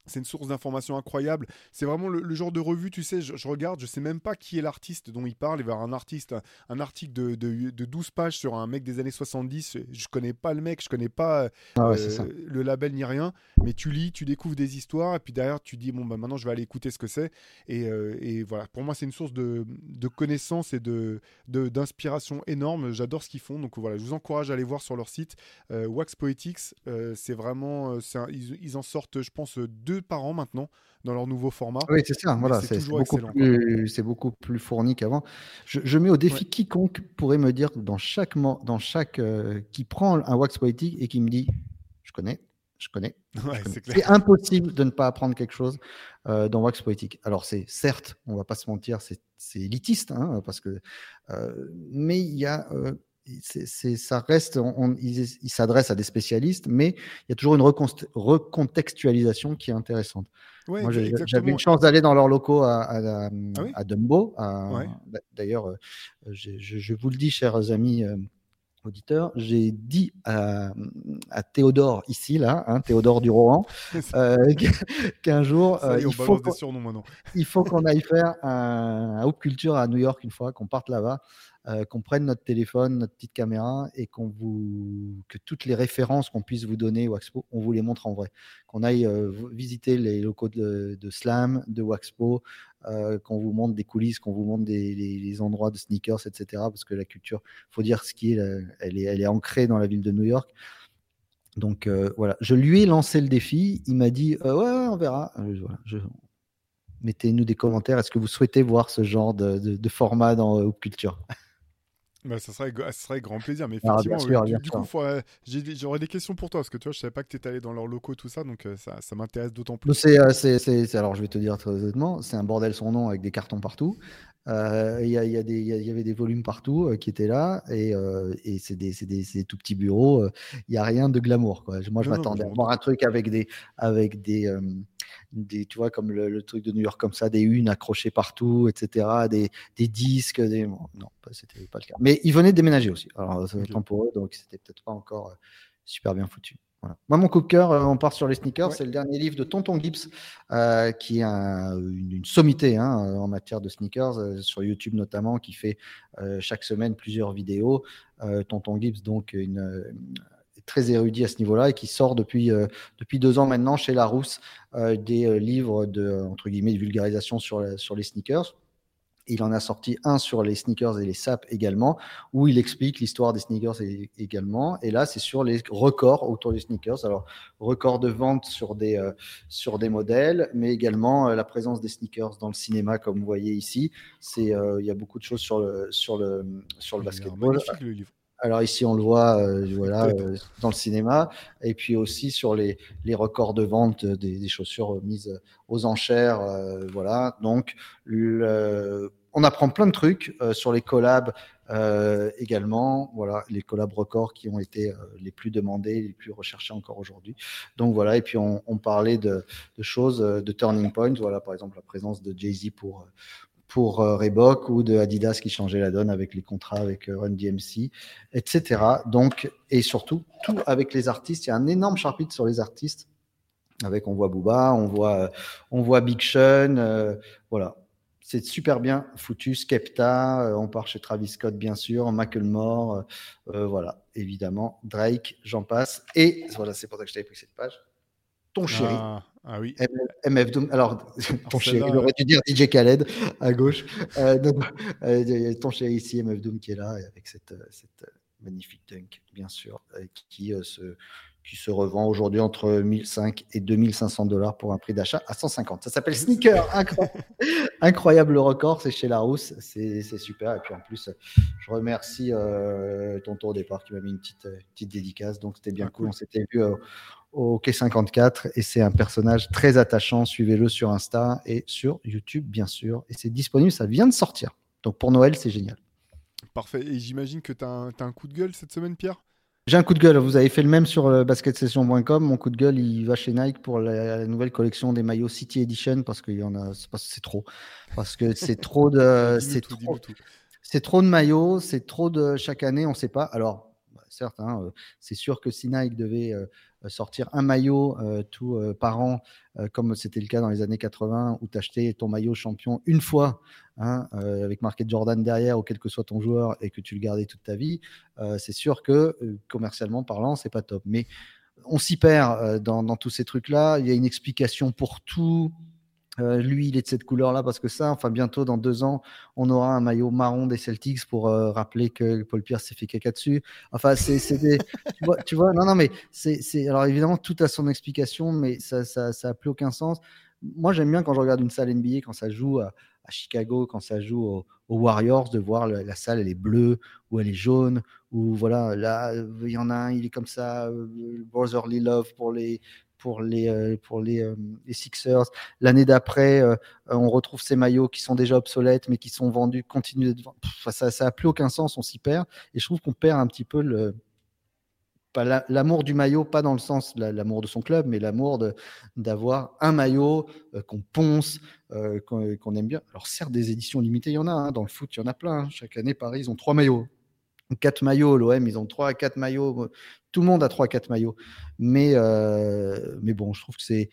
c'est une source d'information incroyable. C'est vraiment le, le genre de revue, tu sais, je, je regarde, je sais même pas qui est l'artiste dont il parle. Il va y avoir un artiste, un, un article de, de, de 12 pages sur un mec des années 70. Je connais pas le mec, je connais pas Ah ouais, euh, le label ni rien. Mais tu lis, tu découvres des histoires, et puis derrière, tu dis, bon, bah maintenant, je vais aller écouter ce que c'est. Et, euh, et voilà, pour moi, c'est une source de, de connaissances et de, de- d'inspiration énorme. J'adore ce qu'ils font. Donc voilà, je vous encourage à aller voir sur leur site. Euh, Wax Poetics, euh, c'est vraiment. c'est un- ils, ils en sortent, je pense, deux par an maintenant dans leur nouveau format. Oui, c'est ça. Voilà, c'est beaucoup, beaucoup plus fourni qu'avant. Je, je mets au défi quiconque pourrait me dire dans chaque, dans chaque euh, qui prend un wax poétique et qui me dit, je connais, je connais. Ouais, c'est impossible de ne pas apprendre quelque chose euh, dans wax poétique. Alors c'est certes, on va pas se mentir, c'est c'est élitiste, hein, parce que, euh, mais il y a euh, c'est, ça reste, on, ils s'adressent à des spécialistes, mais il y a toujours une recontextualisation qui est intéressante. Ouais, Moi, j'avais une chance d'aller dans leurs locaux à, à, à- Ah oui? à Dumbo. Ouais. D'ailleurs, je, je vous le dis, chers amis euh, auditeurs, j'ai dit à, Théodore ici, là, hein, Théodore du Rohan, euh, qu'un jour, Ça euh, il, faut qu'on, il faut qu'on aille faire un, un Hoop Culture à New York une fois, qu'on parte là-bas, euh, qu'on prenne notre téléphone, notre petite caméra et qu'on vous que toutes les références qu'on puisse vous donner Waxpo, on vous les montre en vrai. Qu'on aille euh, visiter les locaux de, Slam, de Waxpo, euh, qu'on vous montre des coulisses, qu'on vous montre des, les, endroits de sneakers, etc. Parce que la culture, faut dire ce qui est, elle est, elle est ancrée dans la ville de New York. Donc voilà, je lui ai lancé le défi. Il m'a dit ouais, on verra. Mettez-nous des commentaires. Est-ce que vous souhaitez voir ce genre de, format dans Hoop Culture? Bah, ça, serait, ça serait grand plaisir. Mais Ah, effectivement, sûr, du, coup, j'aurais des questions pour toi parce que tu vois, je savais pas que tu étais allé dans leurs locaux, tout ça, donc euh, ça, ça m'intéresse d'autant plus. C'est, euh, c'est- alors je vais te dire très honnêtement, c'est un bordel son nom avec des cartons partout. Euh, Il y, a- il y, a des- il y a- il y avait des volumes partout euh, qui étaient là et, euh, et c'est des, tout petits bureaux. euh, Il n'y a rien de glamour. Quoi. Moi, je m'attendais à voir un truc avec des, avec des, des tu vois, comme le, le truc de New York comme ça, des unes accrochées partout, etc. Des, des disques. Des... bon, non, c'était pas le cas. Mais ils venaient de déménager aussi. Alors, ça va Ok. être pour eux, donc c'était peut-être pas encore super bien foutu. Voilà. Moi, mon coup de cœur, euh, on part sur les sneakers. Ouais. C'est le dernier livre de Tonton Gibbs, euh, qui est un- une, une sommité hein, en matière de sneakers, euh, sur YouTube notamment, qui fait euh, chaque semaine plusieurs vidéos. Tonton Gibbs, donc, une, très érudit à ce niveau-là et qui sort depuis, depuis deux ans maintenant chez Larousse des livres de, entre guillemets, de vulgarisation sur les sneakers. Il en a sorti un sur les sneakers et les sapes également, où il explique l'histoire des sneakers également. Et là, c'est sur les records autour des sneakers. Alors, records de vente sur des, euh, sur des modèles, mais également euh, la présence des sneakers dans le cinéma, comme vous voyez ici. C'est, euh, il y a beaucoup de choses sur le, sur le, sur le basketball. Le livre. Alors ici, on le voit voilà, dans le cinéma, et puis aussi sur les, les records de vente des, des chaussures mises aux enchères. voilà, donc le, on apprend plein de trucs sur les collabs également. Voilà, les collabs records qui ont été les plus demandés, les plus recherchés encore aujourd'hui. Donc voilà, et puis on, parlait de, de, choses, de turning points. Voilà, par exemple la présence de Jay Z pour pour euh, Reebok ou de Adidas qui changeait la donne avec les contrats avec euh, Run DMC, etc. Donc, et surtout, tout avec les artistes. Il y a un énorme chapitre sur les artistes. Avec, on voit Booba, on voit, euh, on voit Big Sean, voilà. C'est super bien foutu. Skepta, on part chez Travis Scott, bien sûr, Macklemore, voilà, évidemment, Drake, j'en passe. Et voilà, c'est pour ça que je t'avais pris cette page. Ton chéri. Ah. Ah oui. MF Doom. Alors, ton chéri, il aurait dû dire DJ Khaled à gauche. Euh, euh, ton chéri ici, MF Doom qui est là, avec cette, euh, cette magnifique dunk, bien sûr, qui, se, qui se revend aujourd'hui entre 1005 et 2500 dollars pour un prix d'achat à 150. Ça s'appelle Sneaker. Incroyable, record, c'est chez Larousse. C'est super. Et puis en plus, je remercie ton tour au départ qui m'a mis une petite, petite dédicace. Donc c'était bien ah, cool. On s'était vu au Quai 54 et c'est un personnage très attachant. Suivez-le sur Insta et sur YouTube, bien sûr. Et c'est disponible, ça vient de sortir. Donc pour Noël, c'est génial. Parfait. Et j'imagine que tu as, un coup de gueule cette semaine, Pierre? J'ai un coup de gueule. Vous avez fait le même sur euh, basketsession.com. Mon coup de gueule, il va chez Nike pour la, nouvelle collection des maillots City Edition parce qu'il y en a, c'est trop. Parce que c'est trop de. c'est trop, trop de maillots, c'est trop de chaque année, on ne sait pas. Alors, bah, certes, hein, euh, c'est sûr que si Nike devait euh, sortir un maillot euh, tout euh, par an, comme c'était le cas dans les années 80, où tu achetais ton maillot champion une fois, hein, avec marqué Jordan derrière, ou quel que soit ton joueur, et que tu le gardais toute ta vie, c'est sûr que commercialement parlant, c'est pas top. Mais on s'y perd dans, tous ces trucs-là. Il y a une explication pour tout. Euh, lui, il est de cette couleur-là parce que ça, enfin, bientôt, dans deux ans, on aura un maillot marron des Celtics pour euh, rappeler que Paul Pierce s'est fait caca dessus. Enfin, c'est des. tu, vois, non, non, mais c'est. Alors, évidemment, tout a son explication, mais ça ça, ça plus aucun sens. Moi, j'aime bien quand je regarde une salle NBA, quand ça joue à, Chicago, quand ça joue aux, Warriors, de voir la, salle, elle est bleue ou elle est jaune, ou voilà, là, il y en a un, il est comme ça, euh, Brotherly Love pour les, pour les, euh, pour les, euh, les Sixers. L'année d'après, euh, on retrouve ces maillots qui sont déjà obsolètes, mais qui sont vendus, continuent d'être vendus. Ça n'a plus aucun sens, on s'y perd. Et je trouve qu'on perd un petit peu le, l'amour du maillot, pas dans le sens l'amour de son club, mais l'amour d'avoir un maillot qu'on ponce, qu'on aime bien. Alors certes, des éditions limitées, il y en a. Hein. dans le foot, il y en a plein. Hein. Chaque année, Paris, ils ont trois maillots. Quatre maillots, l'OM, ils ont trois à quatre maillots. Tout le monde a 3-4 maillots. Mais, euh, mais bon, je trouve que c'est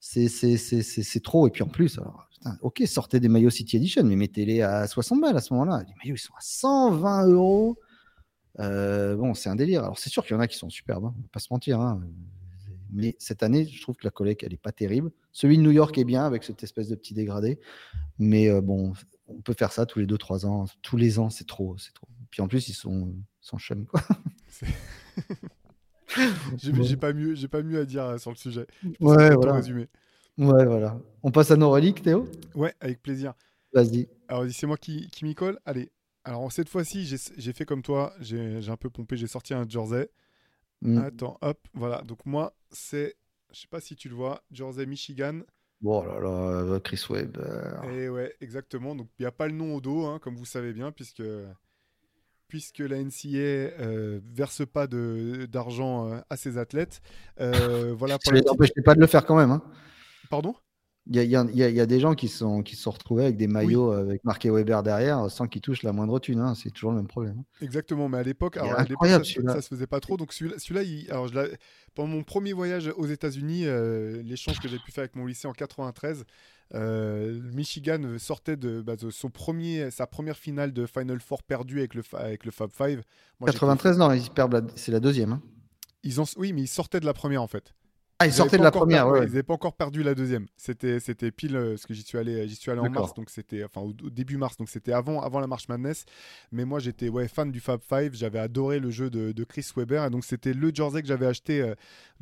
c'est trop. Et puis en plus, ok, sortez des maillots City Edition, mais mettez-les à 60 balles à ce moment-là. Les maillots, ils sont à 120 euros. Euh, bon, c'est un délire. Alors, c'est sûr qu'il y en a qui sont superbes, hein, on va pas se mentir. Hein. Mais cette année, je trouve que la collecte, elle n'est pas terrible. Celui de New York est bien avec cette espèce de petit dégradé. Mais euh, bon, on peut faire ça tous les 2-3 ans. Tous les ans, c'est trop, c'est trop. Puis en plus, ils sont, sont quoi. j'ai pas mieux, j'ai pas mieux à dire euh, sur le sujet. Ouais, voilà. Ouais, voilà. On passe à nos reliques, Théo? Ouais, avec plaisir. Vas-y. Alors, c'est moi qui, qui m'y colle. Allez. Alors, cette fois-ci, j'ai fait comme toi. J'ai un peu pompé. J'ai sorti un jersey. Mm. Attends, hop. Voilà. Donc, moi, c'est. Je sais pas si tu le vois. Jersey Michigan. Oh là là, Chris Webb. Et ouais, exactement. Donc, il n'y a pas le nom au dos, hein, comme vous savez bien, puisque puisque la NCA euh, verse pas d'argent euh, à ses athlètes. Euh, voilà. Ça ne pas de le faire quand même. Hein. Pardon? Il y, a, des gens qui sont, qui sont retrouvés avec des maillots avec marqué Weber derrière sans qu'ils touchent la moindre thune. Hein. C'est toujours le même problème. Hein. Exactement, mais à l'époque, ça, ça, se faisait pas trop. Donc celui-là, alors pendant mon premier voyage aux États-Unis, l'échange que j'ai pu faire avec mon lycée en 93, euh, Michigan sortait bah, de, son premier, sa première finale de Final Four perdue avec le, avec le Fab Five. 93, non, c'est la deuxième. Hein. Ils ont, oui, mais ils sortaient de la première en fait. Ah, ils sortaient de la première, Ils n'avaient pas encore perdu la deuxième. C'était, c'était pile, euh, parce que j'y suis allé, j'y suis allé en mars, donc c'était, enfin, au, début mars, donc c'était avant, avant la marche Madness. Mais moi, j'étais, ouais, fan du Fab Five. J'avais adoré le jeu de, de, Chris Webber, et donc c'était le jersey que j'avais acheté euh,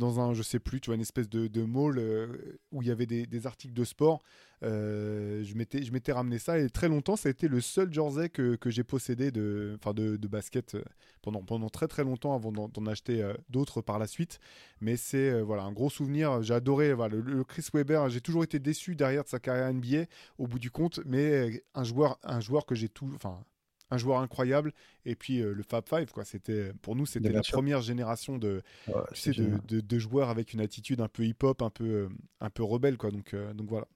dans un, je sais plus, tu vois, une espèce de, de mall euh, où il y avait des, articles de sport. Euh, je m'étais, ramené ça et très longtemps, ça a été le seul jersey que, que j'ai possédé de, de, de, basket euh, pendant, pendant très très longtemps avant d'en, acheter d'autres par la suite. Mais c'est voilà un gros souvenir. J'ai adoré voilà, le, Chris Webber. J'ai toujours été déçu derrière de sa carrière NBA au bout du compte, mais un joueur, un joueur que j'ai tout, enfin un joueur incroyable. Et puis le Fab Five quoi. C'était pour nous c'était la première génération de tu sais, de, de, joueurs avec une attitude un peu hip hop un peu un peu rebelle quoi. Donc donc voilà.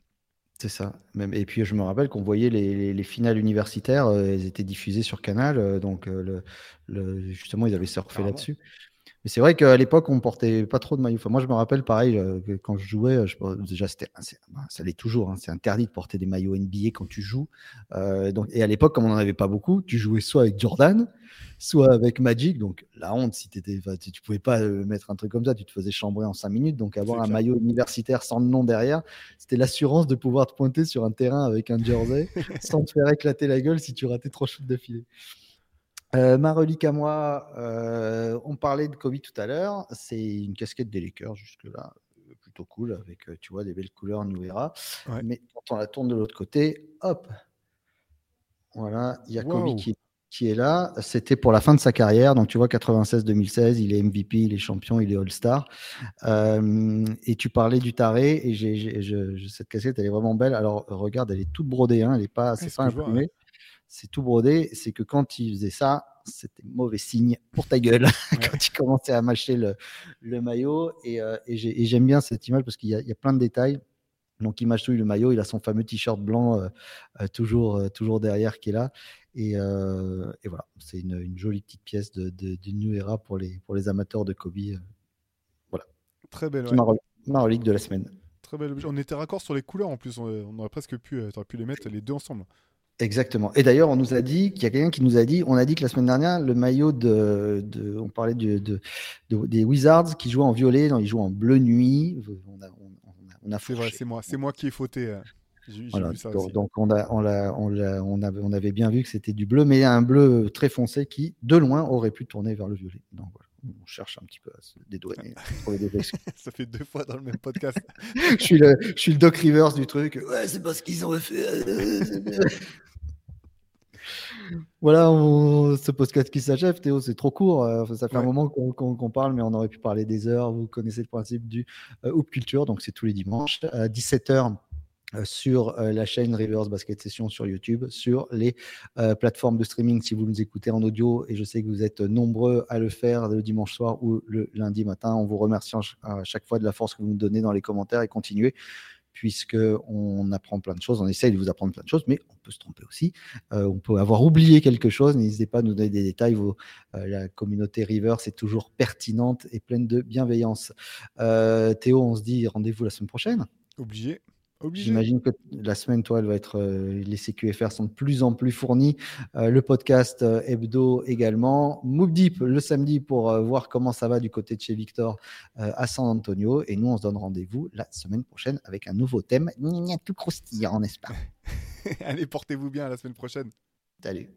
C'est ça. Même, et puis je me rappelle qu'on voyait les, les, finales universitaires, euh, elles étaient diffusées sur Canal, euh, donc euh, le, le, justement ils avaient surfé là-dessus. Mais c'est vrai qu'à l'époque on portait pas trop de maillots. Enfin, moi je me rappelle pareil que quand je jouais, je, déjà c'était, bah, ça l'est toujours, hein, c'est interdit de porter des maillots NBA quand tu joues. donc, et à l'époque comme on n'en avait pas beaucoup, tu jouais soit avec Jordan, soit avec Magic. Donc la honte, si étais, tu pouvais pas euh, mettre un truc comme ça, tu te faisais chambrer en 5 minutes. Donc avoir un maillot universitaire sans le nom derrière, c'était l'assurance de pouvoir te pointer sur un terrain avec un jersey sans te faire éclater la gueule si tu ratais trop de d'affilée. Euh, ma relique à moi, euh, on parlait de Kobe tout à l'heure. C'est une casquette des Lakers jusque-là, plutôt cool, avec tu vois des belles couleurs Era. Mais quand on la tourne de l'autre côté, hop, voilà, il y a Kobe qui qui est là, c'était pour la fin de sa carrière. Donc, tu vois, 96-2016, il est MVP, il est champion, il est All-Star. Euh, et tu parlais du taré, et j'ai, cette cassette, elle est vraiment belle. Alors, regarde, elle est toute brodée, hein, elle est pas, c'est pas imprimé. C'est tout brodé. C'est que quand il faisait ça, c'était mauvais signe pour ta gueule quand il commençait à mâcher le, le maillot. Et, euh, et, j'aime bien cette image parce qu'il y, y, a plein de détails. Donc il mâchouille le maillot, il a son fameux t-shirt blanc euh, toujours, toujours derrière qui est là. Euh, et, voilà, c'est une, jolie petite pièce de, de, New Era pour les, pour les amateurs de Kobe. Euh, voilà. Très belle. Ma, relique de la semaine. Très belle. On était raccord sur les couleurs en plus. On, aurait presque pu, euh, aurais pu les mettre les deux ensemble. Exactement. Et d'ailleurs, on nous a dit qu'il y a quelqu'un qui nous a dit, on a dit que la semaine dernière, le maillot de, de on parlait de, de, des Wizards qui jouaient en violet, non, ils jouent en bleu nuit. On a, on, a, c'est vrai, c'est moi, c'est moi qui ai fauté donc, on, a, on, on, avait, on, avait, bien vu que c'était du bleu, mais un bleu très foncé qui, de loin, aurait pu tourner vers le violet. Donc voilà, on cherche un petit peu à se dédouaner. Ça fait deux fois dans le même podcast. je, suis le, je suis le Doc Rivers du truc. Ouais, c'est parce qu'ils ont fait. Voilà, ce podcast qui s'achève, Théo, c'est trop court. Euh, ça fait un moment qu'on parle, mais on aurait pu parler des heures. Vous connaissez le principe du euh, Hoop Culture, donc c'est tous les dimanches à 17h euh, sur la chaîne Rivers Basket Session sur YouTube, sur les euh, plateformes de streaming si vous nous écoutez en audio, et je sais que vous êtes nombreux à le faire le dimanche soir ou le lundi matin. On vous remercie à chaque fois de la force que vous nous donnez dans les commentaires et continuez puisque on apprend plein de choses, on essaye de vous apprendre plein de choses, mais on peut se tromper aussi. on peut avoir oublié quelque chose. N'hésitez pas à nous donner des détails. la communauté Rivers est toujours pertinente et pleine de bienveillance. Théo, on se dit rendez-vous la semaine prochaine. Obligé. J'imagine que la semaine, toi, elle va être. Euh, les CQFR sont de plus en plus fournis. Euh, le podcast euh, hebdo également. Move Deep le samedi pour voir comment ça va du côté de chez Victor à San Antonio. Et nous, on se donne rendez-vous la semaine prochaine avec un nouveau thème. Tout croustillant, n'est-ce pas? Allez, portez-vous bien à la semaine prochaine. Salut.